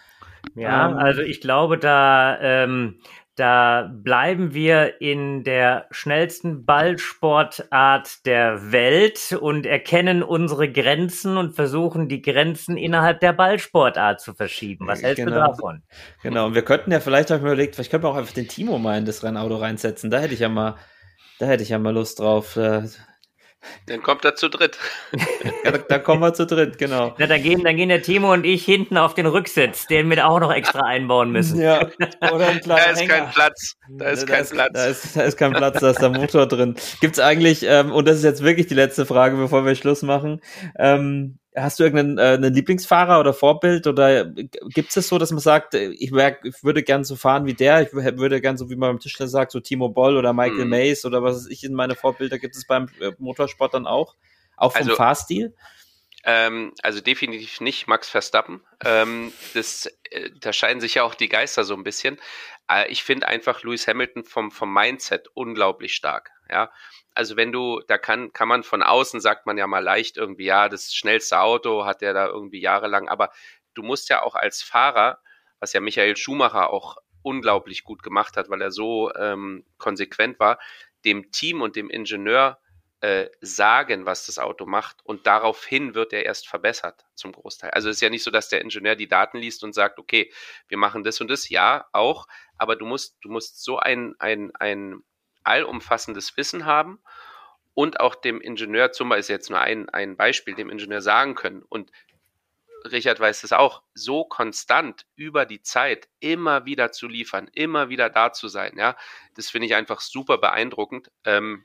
Ja, Ähm. also ich glaube, da, ähm, da bleiben wir in der schnellsten Ballsportart der Welt und erkennen unsere Grenzen und versuchen, die Grenzen innerhalb der Ballsportart zu verschieben. Was hältst du Genau. davon? Genau, und wir könnten ja vielleicht auch mal überlegt, vielleicht könnten wir auch einfach den Timo mal in das Rennauto reinsetzen. Da hätte ich ja mal, da hätte ich ja mal Lust drauf. Äh, Dann kommt er zu dritt. Ja, da, da kommen wir zu dritt, genau. Na, da gehen, dann gehen der Timo und ich hinten auf den Rücksitz, den wir auch noch extra einbauen müssen. Ja, oder ein Da ist Hänger. kein Platz. Da ist kein Platz. Da ist, da ist kein Platz, da ist der Motor drin. Gibt's eigentlich, ähm, und das ist jetzt wirklich die letzte Frage, bevor wir Schluss machen, ähm, hast du irgendeinen äh, einen Lieblingsfahrer oder Vorbild oder gibt es so, dass man sagt, ich, wär, ich würde gern so fahren wie der, ich wür- würde gern so, wie man beim Tischler sagt, so Timo Boll oder Michael Mhm. Mays oder was weiß ich in meine Vorbilder, gibt es beim äh, Motorsport dann auch? Auch vom Also- Fahrstil? Ähm, also definitiv nicht Max Verstappen. Ähm, das, äh, da scheiden sich ja auch die Geister so ein bisschen. Äh, ich finde einfach Lewis Hamilton vom, vom Mindset unglaublich stark. Ja, also wenn du, da kann, kann man von außen, sagt man ja mal leicht irgendwie, ja, das schnellste Auto hat er da irgendwie jahrelang, aber du musst ja auch als Fahrer, was ja Michael Schumacher auch unglaublich gut gemacht hat, weil er so ähm, konsequent war, dem Team und dem Ingenieur äh, sagen, was das Auto macht und daraufhin wird er erst verbessert zum Großteil. Also es ist ja nicht so, dass der Ingenieur die Daten liest und sagt, okay, wir machen das und das, ja, auch, aber du musst, du musst so ein, ein, ein allumfassendes Wissen haben und auch dem Ingenieur, zum Beispiel ist jetzt nur ein, ein Beispiel, dem Ingenieur sagen können und Richard weiß es auch, so konstant über die Zeit immer wieder zu liefern, immer wieder da zu sein, ja, das finde ich einfach super beeindruckend. Ähm,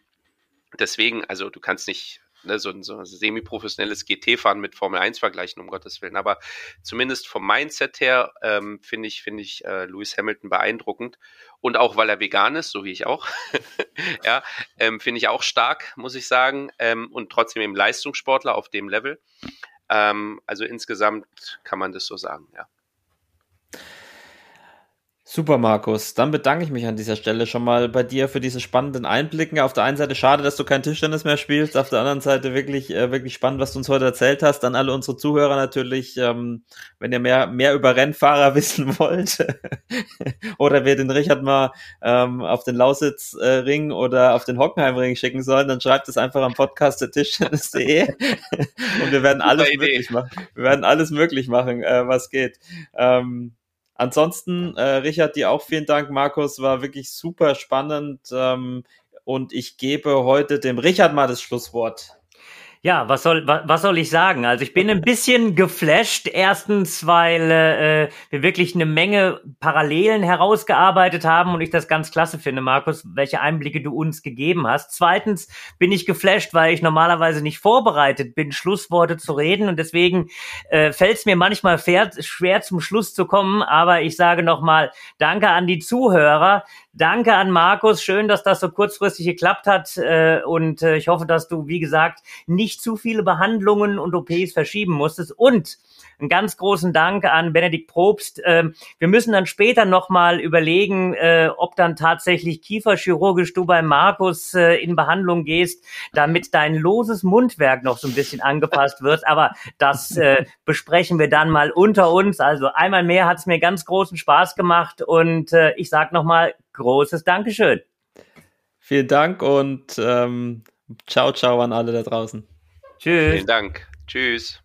deswegen, also du kannst nicht ne, so, ein, so ein semi-professionelles GT-Fahren mit Formel 1 vergleichen, um Gottes Willen, aber zumindest vom Mindset her ähm, finde ich, finde ich äh, Lewis Hamilton beeindruckend und auch weil er vegan ist, so wie ich auch, ja, ähm, finde ich auch stark, muss ich sagen, ähm, und trotzdem eben Leistungssportler auf dem Level. Ähm, also insgesamt kann man das so sagen, ja. Super, Markus. Dann bedanke ich mich an dieser Stelle schon mal bei dir für diese spannenden Einblicken. Auf der einen Seite schade, dass du kein Tischtennis mehr spielst. Auf der anderen Seite wirklich, äh, wirklich spannend, was du uns heute erzählt hast. Dann alle unsere Zuhörer natürlich, ähm, wenn ihr mehr, mehr über Rennfahrer wissen wollt oder wir den Richard mal ähm, auf den Lausitzring oder auf den Hockenheimring schicken sollen, dann schreibt es einfach am Podcast der Tischtennis.de und wir werden alles möglich machen. Wir werden alles möglich machen, äh, was geht. Ähm, Ansonsten, äh, Richard, dir auch vielen Dank. Markus war wirklich super spannend. Ähm, und ich gebe heute dem Richard mal das Schlusswort. Ja, was soll, was, soll ich sagen? Also ich bin ein bisschen geflasht. Erstens, weil äh, wir wirklich eine Menge Parallelen herausgearbeitet haben und ich das ganz klasse finde, Markus, welche Einblicke du uns gegeben hast. Zweitens bin ich geflasht, weil ich normalerweise nicht vorbereitet bin, Schlussworte zu reden und deswegen äh, fällt es mir manchmal fair, schwer zum Schluss zu kommen. Aber ich sage nochmal Danke an die Zuhörer. Danke an Markus. Schön, dass das so kurzfristig geklappt hat. Äh, und äh, ich hoffe, dass du, wie gesagt, nicht zu viele Behandlungen und OPs verschieben musstest. Und einen ganz großen Dank an Benedikt Probst. Ähm, wir müssen dann später nochmal überlegen, äh, ob dann tatsächlich kieferchirurgisch du bei Markus äh, in Behandlung gehst, damit dein loses Mundwerk noch so ein bisschen angepasst wird. Aber das äh, besprechen wir dann mal unter uns. Also einmal mehr hat es mir ganz großen Spaß gemacht und äh, ich sage nochmal großes Dankeschön. Vielen Dank und ähm, ciao, ciao an alle da draußen. Tschüss. Vielen Dank. Tschüss.